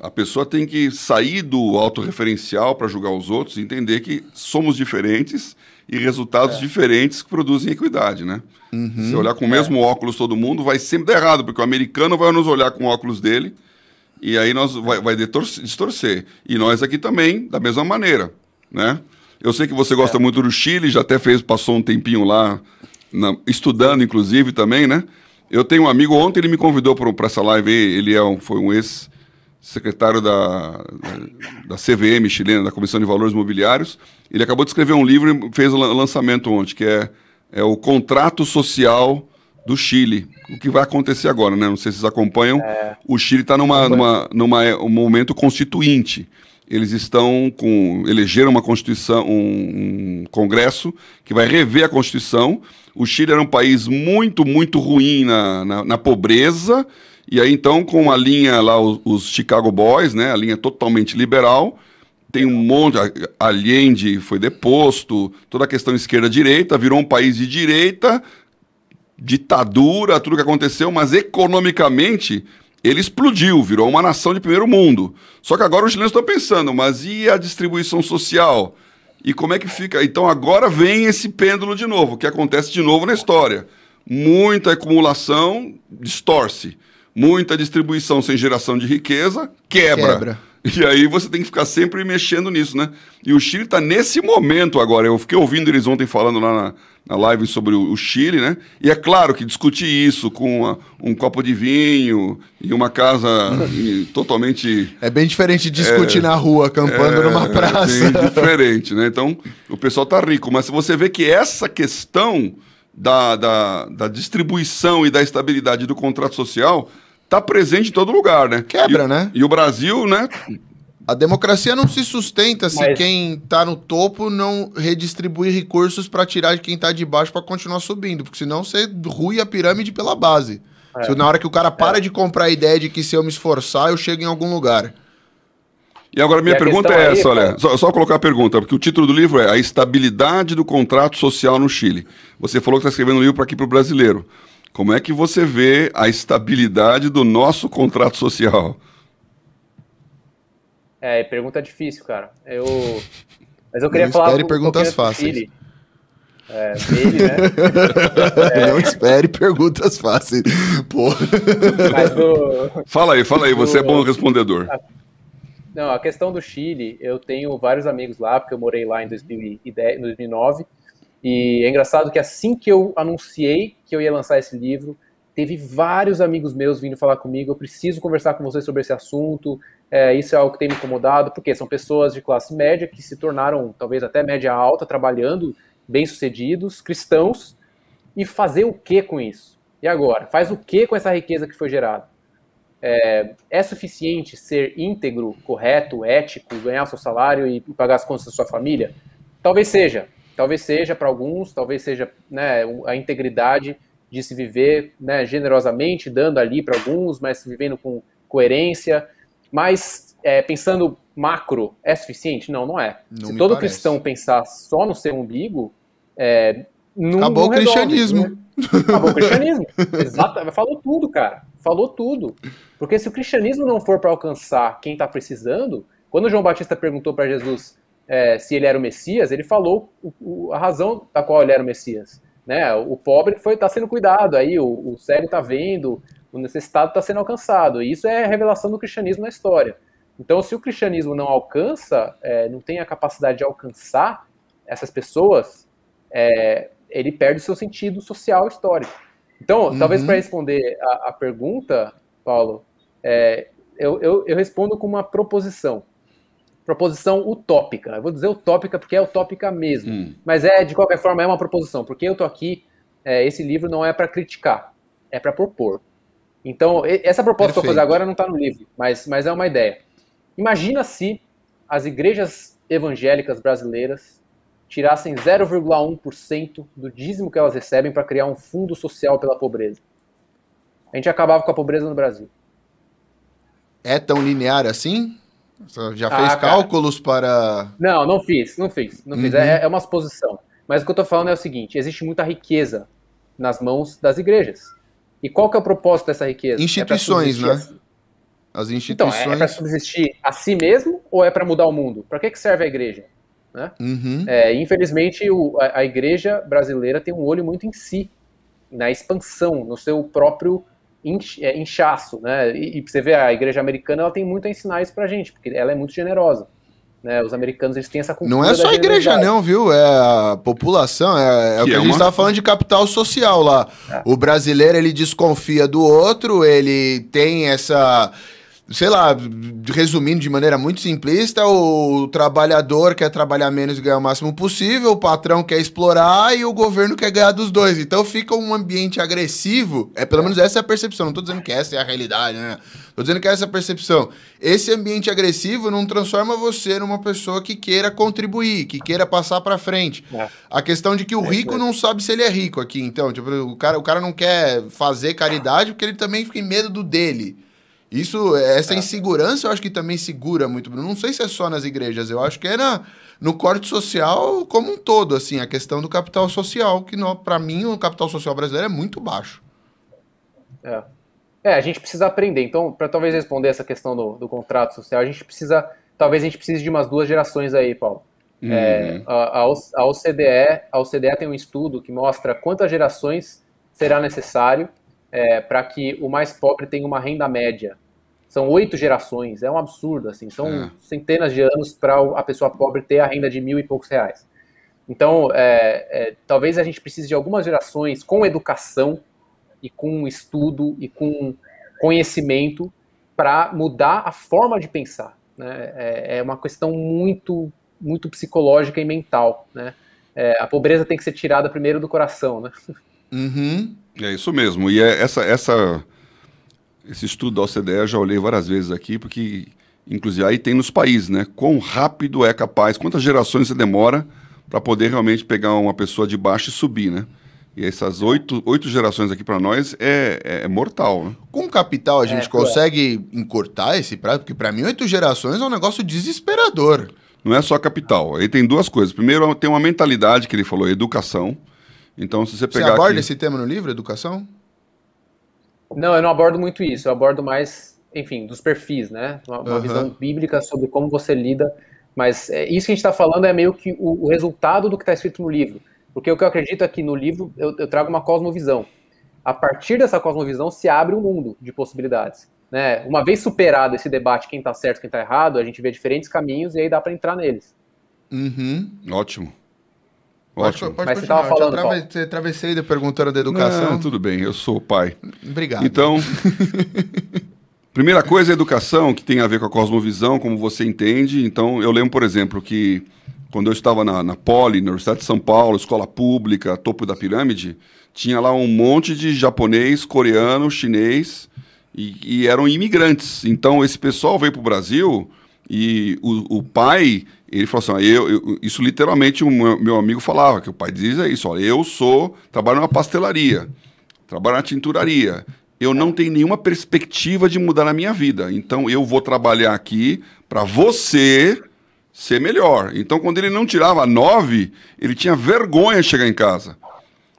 A pessoa tem que sair do autorreferencial para julgar os outros e entender que somos diferentes e resultados é. diferentes que produzem equidade, né? Uhum. Se olhar com o mesmo é. óculos todo mundo, vai sempre dar errado, porque o americano vai nos olhar com o óculos dele e aí nós vai, vai distorcer. E nós aqui também, da mesma maneira, né? Eu sei que você gosta é. muito do Chile, já até fez, passou um tempinho lá, na, estudando, inclusive, também, né? Eu tenho um amigo, ontem ele me convidou para essa live, ele é um, foi um ex-secretário da, da CVM chilena, da Comissão de Valores Imobiliários. Ele acabou de escrever um livro e fez o lançamento ontem, que é, é o Contrato Social do Chile. O que vai acontecer agora, né? Não sei se vocês acompanham. É. O Chile está numa, numa, numa, um momento constituinte eles estão com elegeram uma constituição, um, um, congresso que vai rever a constituição. O Chile era um país muito, muito ruim na, na, na pobreza e aí então com a linha lá os, os, Chicago Boys, né, a linha totalmente liberal, tem um monte, Allende foi deposto, toda a questão esquerda-direita virou um país de direita, ditadura, tudo que aconteceu, mas economicamente ele explodiu, virou uma nação de primeiro mundo. Só que agora os chilenos estão pensando, mas e a distribuição social? E como é que fica? Então agora vem esse pêndulo de novo, que acontece de novo na história. Muita acumulação distorce. Muita distribuição sem geração de riqueza quebra. quebra. E aí você tem que ficar sempre mexendo nisso, né? E o Chile está nesse momento agora. Eu fiquei ouvindo eles ontem falando lá na, na live sobre o, o, Chile, né? E é claro que discutir isso com uma, um copo de vinho e uma casa totalmente. É bem diferente de discutir é, na rua, acampando é, numa praça. É bem diferente, né? Então, o pessoal tá rico. Mas se você vê que essa questão da, da, da distribuição e da estabilidade do contrato social está presente em todo lugar, né? Quebra, e, né? E o Brasil, né? A democracia não se sustenta se Mas... quem está no topo não redistribuir recursos para tirar de quem está de baixo para continuar subindo, porque senão você rui a pirâmide pela base. É. Se, na hora que o cara para é. de comprar a ideia de que se eu me esforçar, eu chego em algum lugar. E agora minha e pergunta é essa, aí, olha, só, só, colocar a pergunta, porque o título do livro é A Estabilidade do Contrato Social no Chile. Você falou que está escrevendo um livro para aqui para o brasileiro. Como é que você vê a estabilidade do nosso contrato social? É, pergunta difícil, cara. Eu, mas eu queria Não falar. Espere perguntas fáceis. É, dele, né? é... Não espere perguntas fáceis. Pô. Do... Fala aí, fala aí, você do... é bom respondedor. Não, a questão do Chile, eu tenho vários amigos lá, porque eu morei lá em 2010, 2009. E é engraçado que assim que eu anunciei que eu ia lançar esse livro, teve vários amigos meus vindo falar comigo, eu preciso conversar com você sobre esse assunto, é, isso é algo que tem me incomodado, porque são pessoas de classe média que se tornaram, talvez até média alta, trabalhando, bem-sucedidos, cristãos, e fazer o que com isso? E agora? Faz o que com essa riqueza que foi gerada? é, é, suficiente ser íntegro, correto, ético, ganhar seu salário e pagar as contas da sua família? Talvez seja. Talvez seja para alguns, talvez seja né, a integridade de se viver né, generosamente, dando ali para alguns, mas vivendo com coerência. Mas é, pensando macro, é suficiente? Não, não é. Não se todo parece. cristão pensar só no seu umbigo, é, não, Acabou não o resolve, cristianismo. né? Acabou o cristianismo. Exato. Falou tudo, cara. Falou tudo. Porque se o cristianismo não for para alcançar quem está precisando, quando João Batista perguntou para Jesus é, se ele era o Messias, ele falou o, o, a razão da qual ele era o Messias. Né? O pobre está sendo cuidado, aí o, o cego está vendo, o necessitado está sendo alcançado. E isso é a revelação do cristianismo na história. Então, se o cristianismo não alcança, é, não tem a capacidade de alcançar essas pessoas, é, ele perde o seu sentido social histórico. Então, Uhum. talvez para responder a, a pergunta, Paulo, é, eu, eu, eu respondo com uma proposição. Proposição utópica. Eu vou dizer utópica porque é utópica mesmo. Hum. Mas é, de qualquer forma, é uma proposição. Porque eu tô aqui, é, esse livro não é para criticar, é para propor. Então, essa proposta que eu vou fazer Perfeito. agora não está no livro, mas, mas é uma ideia. Imagina se as igrejas evangélicas brasileiras tirassem 0,1% do dízimo que elas recebem para criar um fundo social pela pobreza. A gente acabava com a pobreza no Brasil. É tão linear assim? Você já Ah, fez cara. cálculos para. Não, não fiz, não fiz, não fiz. Uhum. É, é uma suposição. Mas o que eu tô falando é o seguinte: existe muita riqueza nas mãos das igrejas. E qual que é o propósito dessa riqueza? Instituições, É pra subsistir né? As Então, instituições. é para subsistir a si mesmo ou é para mudar o mundo? Para que, que serve a igreja? Uhum. É, infelizmente, o- a, a igreja brasileira tem um olho muito em si, na expansão, no seu próprio é, inchaço. Né? E, e pra você ver, a igreja americana ela tem muito a ensinar isso pra gente, porque ela é muito generosa. Né? Os americanos eles têm essa cultura. Não é só da a igreja, não, viu? É a população. É, é o Que é a gente uma- estava falando de capital social lá. É. O brasileiro, ele desconfia do outro, ele tem essa. Sei lá, resumindo de maneira muito simplista, o trabalhador quer trabalhar menos e ganhar o máximo possível, o patrão quer explorar e o governo quer ganhar dos dois. Então fica um ambiente agressivo. É pelo menos essa é a percepção. Não tô dizendo que essa é a realidade, né? Tô dizendo que essa é a percepção. Esse ambiente agressivo não transforma você numa pessoa que queira contribuir, que queira passar pra frente. É. A questão de que o É rico isso não sabe se ele é rico aqui. Então, tipo, o cara, o cara não quer fazer caridade porque ele também fica em medo do dele. Isso, essa É. insegurança eu acho que também segura muito. Não sei se é só nas igrejas, eu acho que é na, no corte social como um todo, assim, a questão do capital social, que para mim o capital social brasileiro é muito baixo. É. É, a gente precisa aprender. Então, para talvez responder essa questão do, do contrato social, a gente precisa. Talvez a gente precise de umas duas gerações aí, Paulo. É, Uhum. a, a a OCDE, a OCDE tem um estudo que mostra quantas gerações será necessário para que o mais pobre tenha uma renda média. São oito gerações, é um absurdo, assim, são É. centenas de anos para a pessoa pobre ter a renda de mil e poucos reais. Então, é, é, talvez a gente precise de algumas gerações com educação e com estudo e com conhecimento para mudar a forma de pensar. Né? É, é uma questão muito, muito psicológica e mental. Né? É, a pobreza tem que ser tirada primeiro do coração. Né? Uhum. É isso mesmo. E é essa, essa, esse estudo da OCDE eu já olhei várias vezes aqui, porque, inclusive, aí tem nos países, né? Quão rápido é capaz, quantas gerações você demora para poder realmente pegar uma pessoa de baixo e subir, né? E essas oito, oito gerações aqui para nós é, é, é mortal, né? Com capital a gente É, consegue encurtar esse prazo, porque para mim oito gerações é um negócio desesperador. Não é só capital. Aí tem duas coisas. Primeiro, tem uma mentalidade que ele falou, educação. Então, se você Você pegar aborda aqui... esse tema no livro, educação? Não, eu não abordo muito isso. Eu abordo mais, enfim, dos perfis, né? Uma, uma Aham. visão bíblica sobre como você lida. Mas é, isso que a gente está falando é meio que o, o resultado do que está escrito no livro. Porque o que eu acredito é que no livro eu, eu trago uma cosmovisão. A partir dessa cosmovisão se abre um mundo de possibilidades. Né? Uma vez superado esse debate, quem está certo, quem está errado, a gente vê diferentes caminhos e aí dá para entrar neles. Uhum. Ótimo. Pode, Ótimo. pode Mas você continuar. tava falando, Eu Paulo. trave- Você travessei da perguntando da educação. Não, tudo bem, eu sou o pai. Obrigado. Então, primeira coisa é a educação, que tem a ver com a cosmovisão, como você entende. Então, eu lembro, por exemplo, que quando eu estava na, na Poli, na Universidade de São Paulo, escola pública, topo da pirâmide, tinha lá um monte de japonês, coreano, chinês e, e eram imigrantes. Então, esse pessoal veio para o Brasil e o, o, pai, ele falou assim: eu, eu, isso literalmente o meu, meu, amigo falava, que o pai dizia isso: ó, eu sou, trabalho numa pastelaria, trabalho na tinturaria. Eu não tenho nenhuma perspectiva de mudar a minha vida. Então, eu vou trabalhar aqui para você ser melhor. Então, quando ele não tirava nove, ele tinha vergonha de chegar em casa.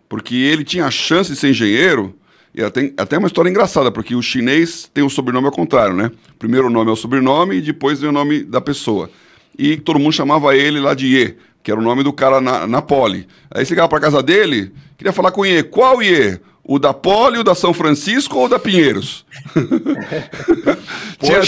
Porque ele tinha a chance de ser engenheiro e até, até uma história engraçada, porque o chinês tem o sobrenome ao contrário, né? Primeiro o nome é o sobrenome e depois vem o nome da pessoa. E todo mundo chamava ele lá de Ye, que era o nome do cara na, na Poli. Aí você chegava pra casa dele, queria falar com o Ye. Qual Ye? O da Poli, o da São Francisco ou o da Pinheiros? tinha,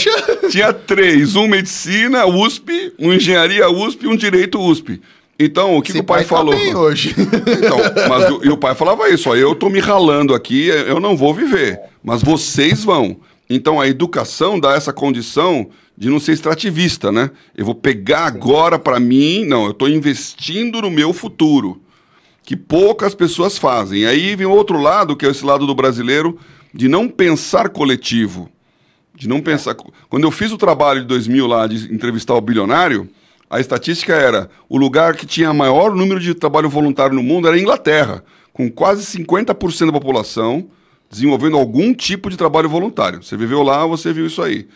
tinha três: um medicina, USP, um engenharia USP e um direito USP. Então, o que, que o pai, pai tá falou? Tá bem hoje. Então, mas e o pai falava isso, ó, eu tô me ralando aqui, eu não vou viver, mas vocês vão. Então a educação dá essa condição de não ser extrativista, né? Eu vou pegar agora para mim, não, eu estou investindo no meu futuro, que poucas pessoas fazem. E aí vem outro lado, que é esse lado do brasileiro, de não pensar coletivo, de não pensar. Quando eu fiz o trabalho de 2000 lá de entrevistar o bilionário, a estatística era o lugar que tinha maior número de trabalho voluntário no mundo era a Inglaterra, com quase 50% da população desenvolvendo algum tipo de trabalho voluntário. Você viveu lá, você viu isso aí.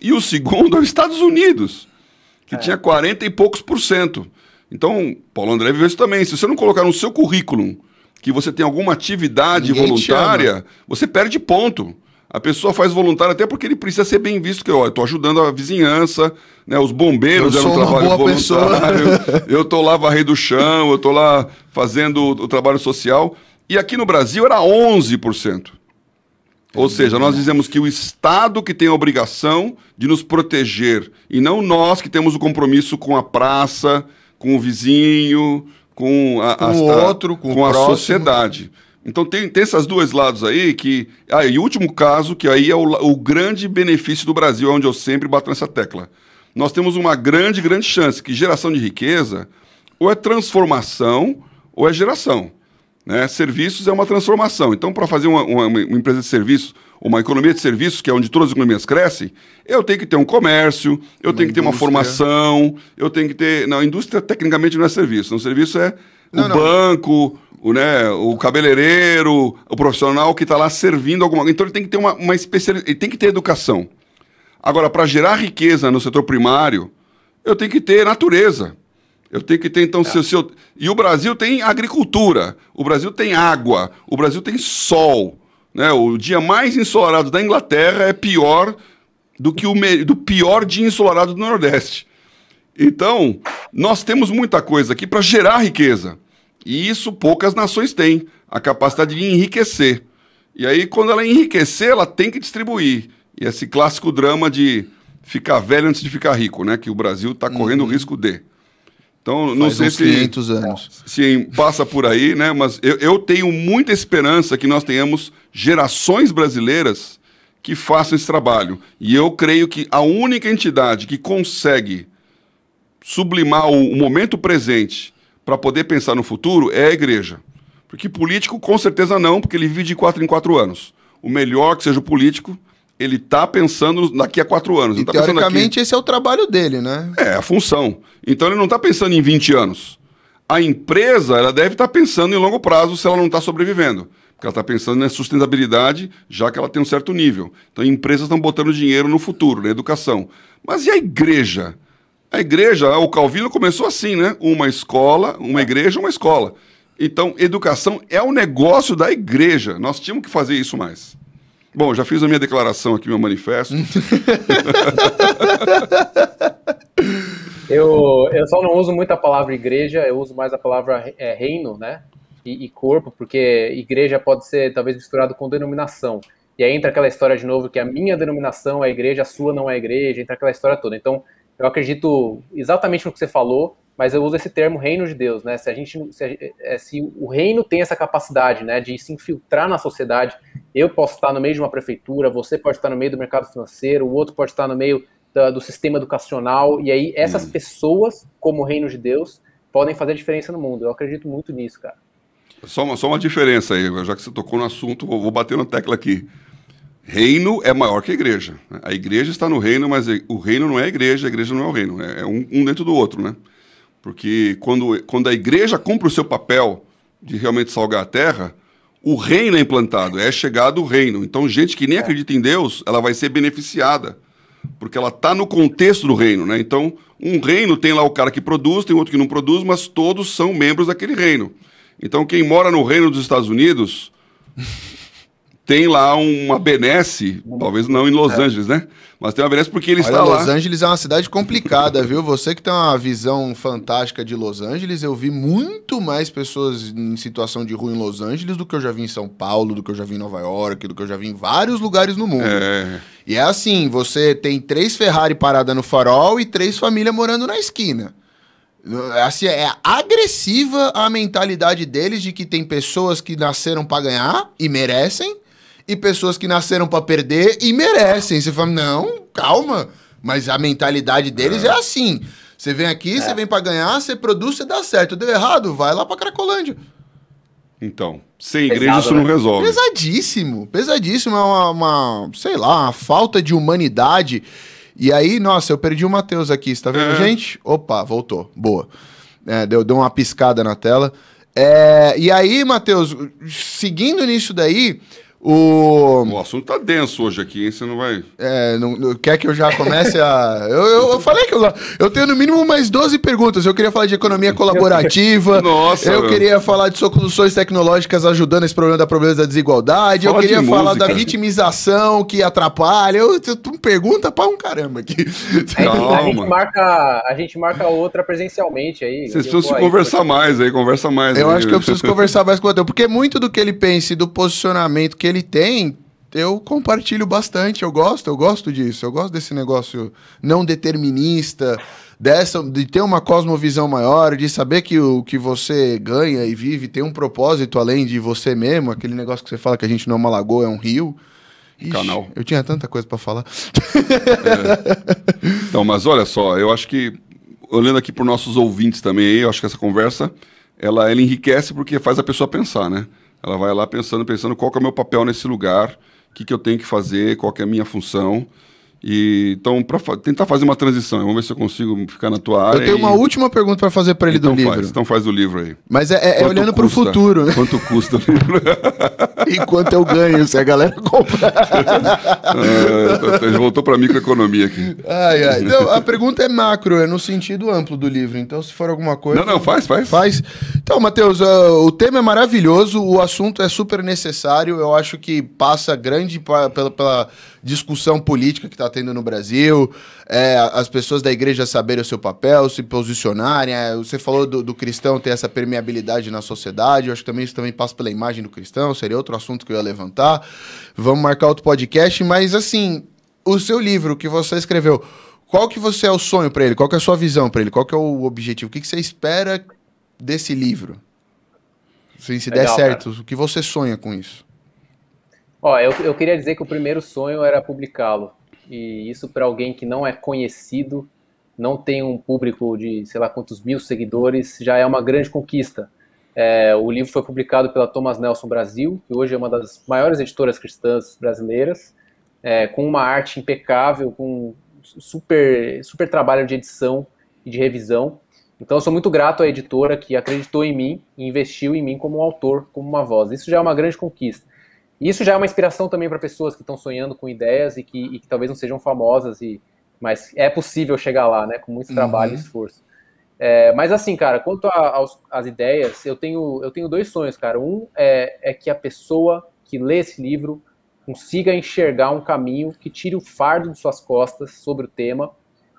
E o segundo é os Estados Unidos, que é. tinha 40 e poucos por cento. Então, Paulo André viveu isso também. Se você não colocar no seu currículo que você tem alguma atividade Ninguém voluntária, você perde ponto. A pessoa faz voluntário até porque ele precisa ser bem visto, que eu estou ajudando a vizinhança, né? Os bombeiros eu eram um trabalho voluntário. eu estou lá varrendo o chão, eu estou lá fazendo o, o trabalho social. E aqui no Brasil era 11%. Ou seja, nós dizemos que o Estado que tem a obrigação de nos proteger e não nós que temos o compromisso com a praça, com o vizinho, com, a, com o outro, com, com a próximo. sociedade. Então tem, tem esses dois lados aí que. Ah, e o último caso, que aí é o, o grande benefício do Brasil, onde eu sempre bato nessa tecla. Nós temos uma grande, grande chance que geração de riqueza ou é transformação ou é geração. Né? Serviços é uma transformação. Então, para fazer uma, uma, uma, empresa de serviços, uma economia de serviços, que é onde todas as economias crescem, eu tenho que ter um comércio, eu uma tenho que ter uma formação, eu tenho que ter. Não, indústria tecnicamente não é serviço. O serviço é não, o não. banco, o, né, o cabeleireiro, o profissional que está lá servindo alguma coisa. Então ele tem que ter uma, uma especialidade, ele tem que ter educação. Agora, para gerar riqueza no setor primário, eu tenho que ter natureza. Eu tenho que ter, então, é. se, se eu... E o Brasil tem agricultura, o Brasil tem água, o Brasil tem sol. Né? O dia mais ensolarado da Inglaterra é pior do que o me... do pior dia ensolarado do Nordeste. Então, nós temos muita coisa aqui para gerar riqueza. E isso poucas nações têm, a capacidade de enriquecer. E aí, quando ela enriquecer, ela tem que distribuir. E esse clássico drama de ficar velho antes de ficar rico, né? Que o Brasil está correndo uhum. o risco de. Então, Faz não sei se, 500 anos. se passa por aí, né? Mas eu, eu tenho muita esperança que nós tenhamos gerações brasileiras que façam esse trabalho. E eu creio que a única entidade que consegue sublimar o, o momento presente para poder pensar no futuro é a igreja. Porque político, com certeza não, porque ele vive de quatro em quatro anos. O melhor que seja o político, ele está pensando daqui a quatro anos. E tá teoricamente esse é o trabalho dele, né? É, a função. Então ele não está pensando em 20 anos. A empresa, ela deve estar tá pensando em longo prazo se ela não está sobrevivendo. Porque ela está pensando na sustentabilidade, já que ela tem um certo nível. Então empresas estão botando dinheiro no futuro, na educação. Mas e a igreja? A igreja, o Calvino começou assim, né? Uma escola, uma igreja, uma escola. Então, educação é o negócio da igreja. Nós tínhamos que fazer isso mais. Bom, já fiz a minha declaração aqui, meu manifesto. eu, eu só não uso muito a palavra igreja, eu uso mais a palavra é, reino, né? E, e, corpo, porque igreja pode ser talvez misturado com denominação. E aí entra aquela história de novo que a minha denominação é igreja, a sua não é igreja, entra aquela história toda. Então, eu acredito exatamente no que você falou, mas eu uso esse termo reino de Deus, né? Se a gente, se, é, se, o reino tem essa capacidade, né, de se infiltrar na sociedade, eu posso estar no meio de uma prefeitura, você pode estar no meio do mercado financeiro, o outro pode estar no meio da, do sistema educacional, e aí essas hum. pessoas, como reino de Deus, podem fazer diferença no mundo. Eu acredito muito nisso, cara. Só uma, só uma diferença aí, já que você tocou no assunto, vou, vou bater na tecla aqui. Reino é maior que a igreja. né? A igreja está no reino, mas o reino não é a igreja, a igreja não é o reino. É é um, um dentro do outro, né? Porque quando, quando a igreja cumpre o seu papel de realmente salgar a terra, o reino é implantado, é chegado o reino. Então, gente que nem acredita em Deus, ela vai ser beneficiada, porque ela está no contexto do reino, né? Então, um reino tem lá o cara que produz, tem outro que não produz, mas todos são membros daquele reino. Então, quem mora no reino dos Estados Unidos tem lá uma benesse, talvez não em Los Angeles, né? Mas tem uma benesse porque ele Olha, está lá. Los Angeles é uma cidade complicada, viu? Você que tem uma visão fantástica de Los Angeles, eu vi muito mais pessoas em situação de rua em Los Angeles do que eu já vi em São Paulo, do que eu já vi em Nova York, do que eu já vi em vários lugares no mundo. É, E é assim, você tem três Ferrari parada no farol e três famílias morando na esquina. É Assim, é agressiva a mentalidade deles de que tem pessoas que nasceram pra ganhar e merecem, e pessoas que nasceram pra perder e merecem. Você fala, não, calma. Mas a mentalidade deles é, assim. Você vem aqui, você vem pra ganhar, você produz, você dá certo. Deu errado, vai lá pra Cracolândia. então, sem igreja Pesado, isso não né? resolve. Pesadíssimo, pesadíssimo. É uma, uma, sei lá, uma falta de humanidade. E aí, nossa, eu perdi o Matheus aqui, você tá vendo, É. gente? Opa, voltou. Boa. É, deu, deu uma piscada na tela. É, e aí, Matheus, seguindo nisso daí, o. O assunto tá denso hoje aqui, hein? Você não vai. É, não, não- quer que eu já comece a. Eu, eu, eu falei que eu, eu tenho no mínimo mais 12 perguntas. Eu queria falar de economia colaborativa. Nossa, Eu meu. queria falar de soluções tecnológicas ajudando esse problema da problema da desigualdade. Fala eu queria de falar música. da vitimização que atrapalha. Eu, tu, tu me pergunta pra um caramba aqui. A gente, a Calma. gente marca, a gente marca outra presencialmente aí. Vocês Eu precisam se aí, conversar mais aí, conversa mais. Eu aí. acho que eu preciso conversar mais com o Matheus. Porque muito do que ele pensa e do posicionamento que ele tem, eu compartilho bastante. Eu gosto, eu gosto disso. Eu gosto desse negócio não determinista, dessa, de ter uma cosmovisão maior, de saber que o que você ganha e vive tem um propósito além de você mesmo. Aquele negócio que você fala que a gente não é uma lagoa, é um rio. Ixi, Canal. Eu tinha tanta coisa pra falar. Então, mas olha só, eu acho que, olhando aqui para os nossos ouvintes também, eu acho que essa conversa, ela, ela enriquece porque faz a pessoa pensar, né? Ela vai lá pensando, pensando qual é o meu papel nesse lugar, o que, que eu tenho que fazer, qual é a minha função. E, então, para tentar fazer uma transição, vamos ver se eu consigo ficar na tua área. Eu tenho e- uma última pergunta pra fazer pra ele então do livro. Faz, então faz do livro aí. Mas é, é- é olhando pro custa? futuro, né? Quanto custa o livro? E quanto eu ganho se a galera comprar. Ah, ele voltou para microeconomia aqui. Ai, ai. Não, a pergunta é macro, é no sentido amplo do livro. Então, se for alguma coisa. Não, não, faz, faz. Faz. Então, Matheus, ah, o tema é maravilhoso, o assunto é super necessário. Eu acho que passa grande pela, pela discussão política que está tendo no Brasil, é, as pessoas da igreja saberem o seu papel, se posicionarem. é, você falou do, do cristão ter essa permeabilidade na sociedade. Eu acho que também isso também passa pela imagem do cristão, seria outro assunto que eu ia levantar. Vamos marcar outro podcast, mas assim, o seu livro que você escreveu. Qual que você é o sonho para ele? Qual que é a sua visão para ele? Qual que é o objetivo? O que, que você espera desse livro? Se, se der Legal, certo, o que você sonha com isso? Ó, eu, eu queria dizer que o primeiro sonho era publicá-lo. E isso para alguém que não é conhecido, não tem um público de sei lá quantos mil seguidores, já é uma grande conquista. É, o livro foi publicado pela Thomas Nelson Brasil, que hoje é uma das maiores editoras cristãs brasileiras, é, com uma arte impecável, com super, super trabalho de edição e de revisão. Então, eu sou muito grato à editora que acreditou em mim e investiu em mim como um autor, como uma voz. Isso já é uma grande conquista. E isso já é uma inspiração também para pessoas que estão sonhando com ideias e que, e que talvez não sejam famosas, e, mas é possível chegar lá, né? Com muito trabalho e esforço. É, mas assim, cara, quanto às ideias, eu tenho, eu tenho dois sonhos, cara. Um é, é que a pessoa que lê esse livro consiga enxergar um caminho que tire o fardo de suas costas sobre o tema,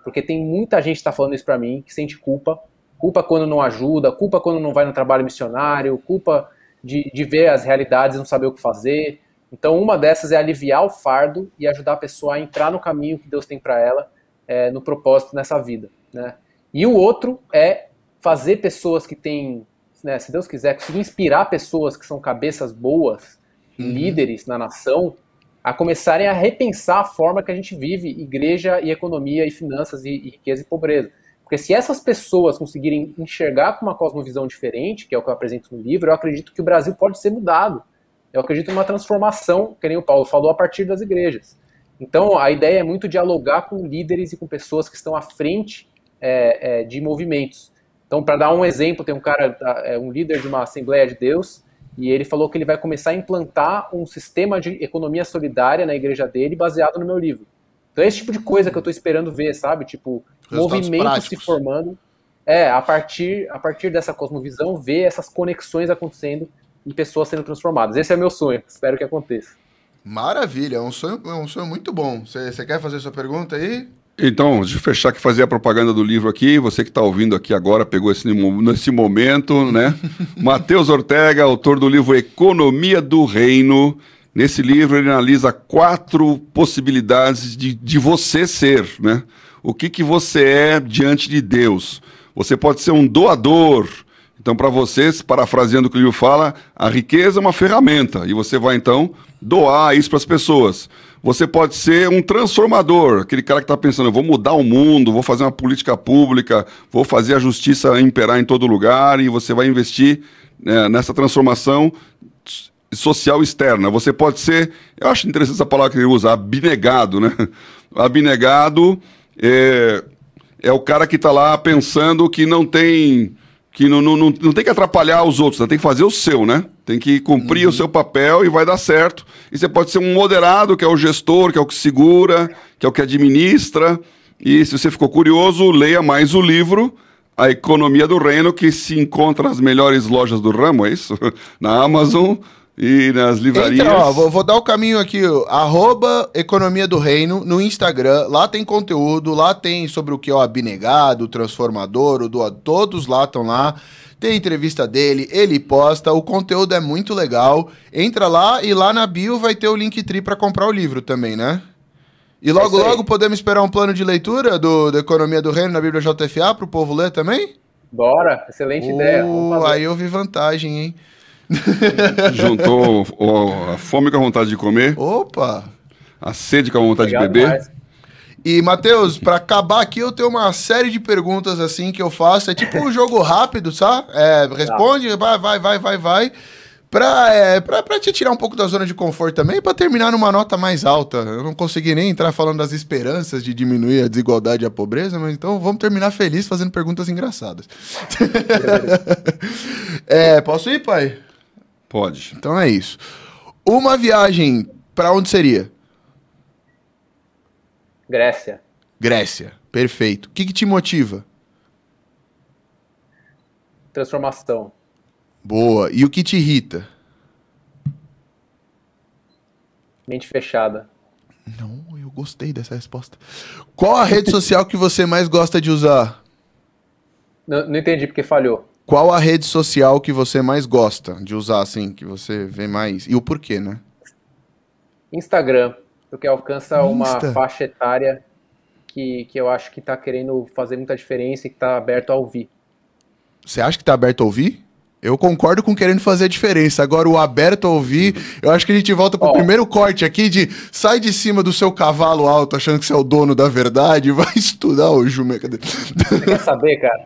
porque tem muita gente que está falando isso para mim, que sente culpa, culpa quando não ajuda, culpa quando não vai no trabalho missionário, culpa de, de ver as realidades e não saber o que fazer. Então, uma dessas é aliviar o fardo e ajudar a pessoa a entrar no caminho que Deus tem para ela, é, no propósito nessa vida, né? E o outro é fazer pessoas que têm, né, se Deus quiser, conseguir inspirar pessoas que são cabeças boas, líderes na nação, a começarem a repensar a forma que a gente vive igreja e economia e finanças e, e riqueza e pobreza. Porque se essas pessoas conseguirem enxergar com uma cosmovisão diferente, que é o que eu apresento no livro, eu acredito que o Brasil pode ser mudado. eu acredito numa transformação, que nem o Paulo falou, a partir das igrejas. Então, a ideia é muito dialogar com líderes e com pessoas que estão à frente é, é, de movimentos. Então, para dar um exemplo, tem um cara, é, um líder de uma Assembleia de Deus, e ele falou que ele vai começar a implantar um sistema de economia solidária na igreja dele, baseado no meu livro. Então, é esse tipo de coisa que eu estou esperando ver, sabe? Tipo, movimentos se formando. É, a partir, a partir dessa cosmovisão, ver essas conexões acontecendo e pessoas sendo transformadas. Esse é meu sonho, espero que aconteça. Maravilha, é um sonho, é um sonho muito bom. Você quer fazer sua pergunta aí? Então, deixa eu fechar aqui, fazer a propaganda do livro aqui. Você que está ouvindo aqui agora, pegou esse, nesse momento, né? Matheus Ortega, autor do livro Economia do Reino. Nesse livro ele analisa quatro possibilidades de, de você ser, né? O que, que você é diante de Deus. Você pode ser um doador. Então, para vocês, parafraseando o que o livro fala, a riqueza é uma ferramenta. E você vai, então, doar isso para as pessoas. Você pode ser um transformador, aquele cara que está pensando, vou mudar o mundo, vou fazer uma política pública, vou fazer a justiça imperar em todo lugar e você vai investir né, nessa transformação social externa. Você pode ser, eu acho interessante essa palavra que ele usa, abnegado, né? Abnegado é, é o cara que está lá pensando que não tem que não, não, não, não tem que atrapalhar os outros, né? tem que fazer o seu, né? Tem que cumprir uhum. o seu papel e vai dar certo. E você pode ser um moderado, que é o gestor, que é o que segura, que é o que administra. E se você ficou curioso, leia mais o livro A Economia do Reino, que se encontra nas melhores lojas do ramo, é isso? Na Amazon, e nas livrarias. Então, ó, vou, vou, dar o caminho aqui, arroba Economia do Reino, no Instagram. Lá tem conteúdo, lá tem sobre o que é o abnegado, o transformador, o doador, todos lá estão lá. Tem entrevista dele, ele posta, o conteúdo é muito legal. Entra lá e lá na bio vai ter o link tri para comprar o livro também, né? E logo, é logo podemos esperar um plano de leitura do, da Economia do Reino na Bíblia JFA para o povo ler também? Bora, excelente uh, ideia. Aí eu vi vantagem, hein? Juntou o, a fome com a vontade de comer. Opa! A sede com a vontade Obrigado de beber. Mais. E, Matheus, para acabar aqui, eu tenho uma série de perguntas assim que eu faço. É tipo um jogo rápido, sabe? É, responde, vai, vai, vai, vai, vai. Pra, é, pra, pra te tirar um pouco da zona de conforto também, para terminar numa nota mais alta. Eu não consegui nem entrar falando das esperanças de diminuir a desigualdade e a pobreza, mas então vamos terminar feliz fazendo perguntas engraçadas. é, posso ir, pai? Pode. Então é isso. Uma viagem, para onde seria? Grécia. Grécia, perfeito. O que, que te motiva? Transformação. Boa. E o que te irrita? Mente fechada. Não, eu gostei dessa resposta. Qual a rede social que você mais gosta de usar? Não, não entendi porque falhou. Qual a rede social que você mais gosta de usar, assim, que você vê mais? E o porquê, né? Instagram, porque alcança Insta. uma faixa etária que, que eu acho que está querendo fazer muita diferença e que está aberto a ouvir. Você acha que está aberto a ouvir? Eu concordo com querendo fazer a diferença. Agora, o aberto a ouvir, eu acho que a gente volta pro oh. primeiro corte aqui de sai de cima do seu cavalo alto achando que você é o dono da verdade vai estudar o Jume. Você quer saber, cara?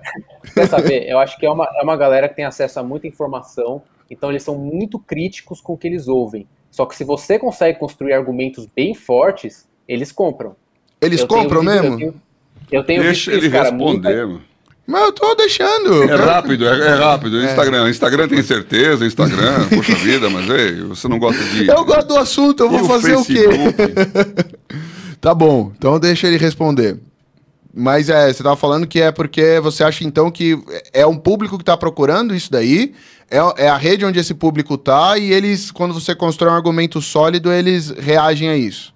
Quer saber? Eu acho que é uma, é uma galera que tem acesso a muita informação, então eles são muito críticos com o que eles ouvem. Só que se você consegue construir argumentos bem fortes, eles compram. Eles eu compram mesmo? Eu tenho, eu tenho Deixa visto ele cara, responder, muita... Mas eu tô deixando. É rápido, é, é rápido. É. Instagram. Instagram tem certeza, Instagram, poxa vida, mas ei, você não gosta de. Eu gosto do assunto, eu vou fazer o, o quê? tá bom, então deixa ele responder. Mas é, você tava falando que é porque você acha então que é um público que tá procurando isso daí, é, é a rede onde esse público tá, e eles, quando você constrói um argumento sólido, eles reagem a isso.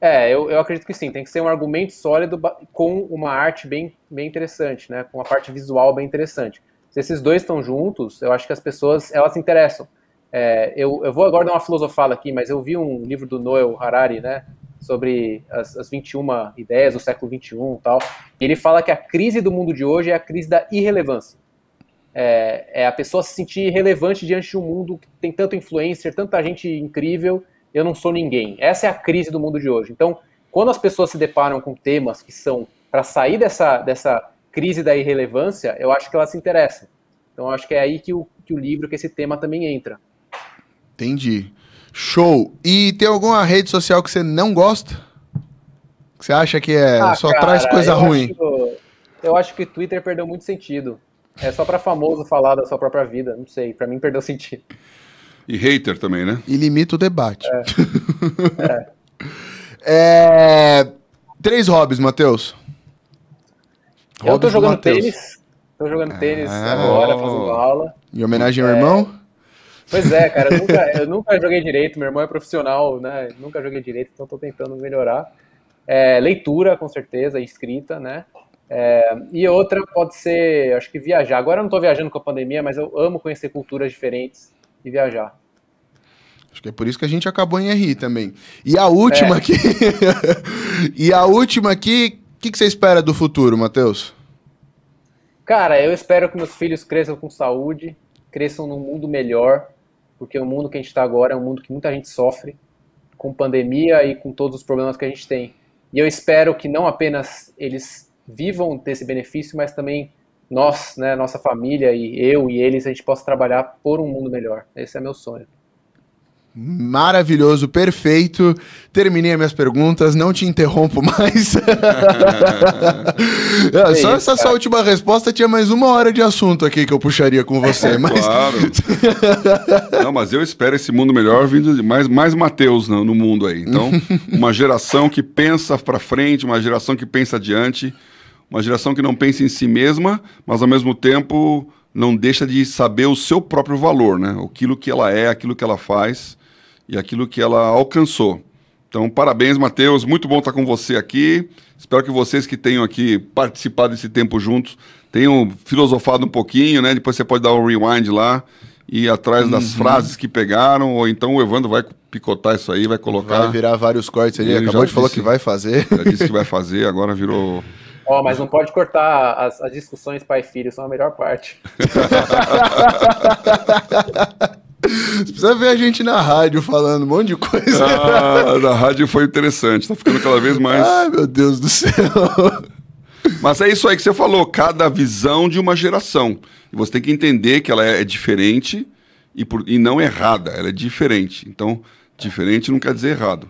É, eu, eu acredito que sim, tem que ser um argumento sólido com uma arte bem, bem interessante, né? Com uma parte visual bem interessante. Se esses dois estão juntos, eu acho que as pessoas elas se interessam. É, eu, eu vou agora dar uma filosofada aqui, mas eu vi um livro do Noel Harari, né? Sobre as, as 21 ideias do século 21 e tal. E ele fala que a crise do mundo de hoje é a crise da irrelevância. É, é a pessoa se sentir irrelevante diante de um mundo que tem tanto influencer, tanta gente incrível eu não sou ninguém. Essa é a crise do mundo de hoje. Então, quando as pessoas se deparam com temas que são para sair dessa, dessa crise da irrelevância, eu acho que elas se interessam. Então, eu acho que é aí que o, que o livro, que esse tema também entra. Entendi. Show. E tem alguma rede social que você não gosta? Que você acha que é Ah, só cara, traz coisa eu ruim? acho- eu acho que o Twitter perdeu muito sentido. É só pra famoso falar da sua própria vida. Não sei, pra mim perdeu sentido. E hater também, né? E limita o debate. É, Três hobbies, Matheus. eu tô Hobbies jogando tênis. Tô jogando tênis Ah. agora, fazendo aula. Em homenagem ao irmão? Pois é, cara, eu nunca, eu nunca joguei direito, meu irmão é profissional, né? Nunca joguei direito, então tô tentando melhorar. É, leitura, com certeza, escrita, né? É, e outra pode ser, acho que viajar. Agora eu não tô viajando com a pandemia, mas eu amo conhecer culturas diferentes e viajar. Acho que é por isso que a gente acabou em RI também. E a última É. aqui. e a última aqui, o que, que você espera do futuro, Matheus? Cara, eu espero que meus filhos cresçam com saúde, cresçam num mundo melhor, porque o mundo que a gente está agora é um mundo que muita gente sofre, com pandemia e com todos os problemas que a gente tem. E eu espero que não apenas eles vivam desse benefício, mas também nós, né, nossa família e eu e eles, a gente possa trabalhar por um mundo melhor. Esse é meu sonho. Maravilhoso, perfeito. Terminei as minhas perguntas, não te interrompo mais. É, só isso, essa sua última resposta tinha mais uma hora de assunto aqui que eu puxaria com você, mas Claro. Não, mas eu espero esse mundo melhor vindo de mais, mais Mateus no, no mundo aí. Então, uma geração que pensa pra frente, uma geração que pensa adiante, uma geração que não pensa em si mesma, mas ao mesmo tempo não deixa de saber o seu próprio valor, né? Aquilo que ela é, aquilo que ela faz e aquilo que ela alcançou. Então, parabéns, Matheus. Muito bom estar com você aqui. Espero que vocês que tenham aqui participado desse tempo juntos tenham filosofado um pouquinho, né? Depois você pode dar um rewind lá e ir atrás das frases que pegaram, ou então o Evandro vai picotar isso aí, vai colocar. vai virar vários cortes ali. Ele Acabou de falar que vai fazer. Já disse que vai fazer, agora virou. Ó, mas não pode cortar as, as discussões pai e filho, são a melhor parte. Você precisa ver a gente na rádio falando um monte de coisa. Ah, da rádio foi interessante, tá ficando cada vez mais. Ai, meu Deus do céu. Mas é isso aí que você falou, cada visão de uma geração. E você tem que entender que ela é, é diferente e, por- e não errada, ela é diferente. Então, diferente não quer dizer errado.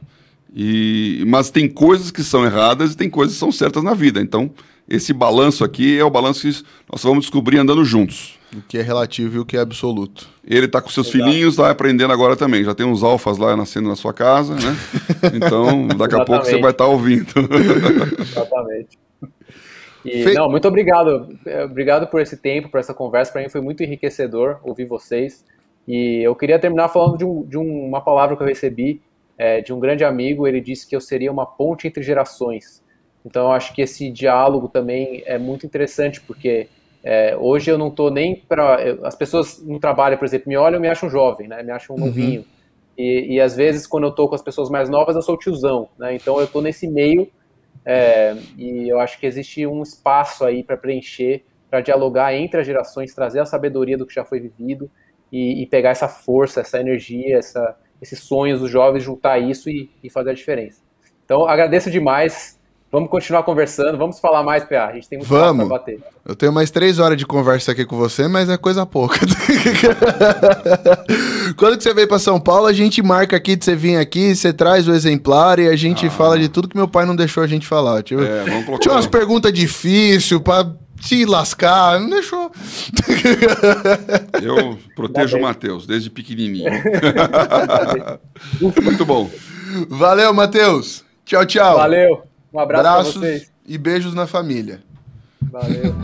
E, mas tem coisas que são erradas e tem coisas que são certas na vida. Então, esse balanço aqui é o balanço que nós vamos descobrir andando juntos. O que é relativo e o que é absoluto. Ele tá com seus Exato. filhinhos, tá aprendendo agora também. Já tem uns alfas lá nascendo na sua casa, né? Então, daqui a pouco você vai estar ouvindo. Exatamente. E, Fe- Não, muito obrigado. É, Obrigado por esse tempo, por essa conversa. Para mim foi muito enriquecedor ouvir vocês. E eu queria terminar falando de, um- de um- uma palavra que eu recebi é, de um grande amigo. Ele disse que eu seria uma ponte entre gerações. Então eu acho que esse diálogo também é muito interessante, porque é, hoje eu não estou nem para. As pessoas no trabalho, por exemplo, me olham e me acham jovem, né? me acham novinho. E, e às vezes, quando eu estou com as pessoas mais novas, eu sou tiozão. Né? Então eu estou nesse meio é, e eu acho que existe um espaço aí para preencher, para dialogar entre as gerações, trazer a sabedoria do que já foi vivido e, e pegar essa força, essa energia, essa, esses sonhos dos jovens, juntar isso e, e fazer a diferença. Então, agradeço demais. Vamos continuar conversando, vamos falar mais, PA. A gente tem muito Vamos. para bater. Eu tenho mais três horas de conversa aqui com você, mas é coisa pouca. Quando que você veio pra São Paulo, a gente marca aqui de você vir aqui, você traz o exemplar e a gente fala de tudo que meu pai não deixou a gente falar. Tipo, É, vamos colocar- Tinha umas perguntas difíceis pra se lascar, não deixou. Eu protejo o bem. Matheus desde pequenininho. Muito bom. Valeu, Matheus. Tchau, tchau. Valeu, um abraço Abraços vocês. e beijos na família. Valeu.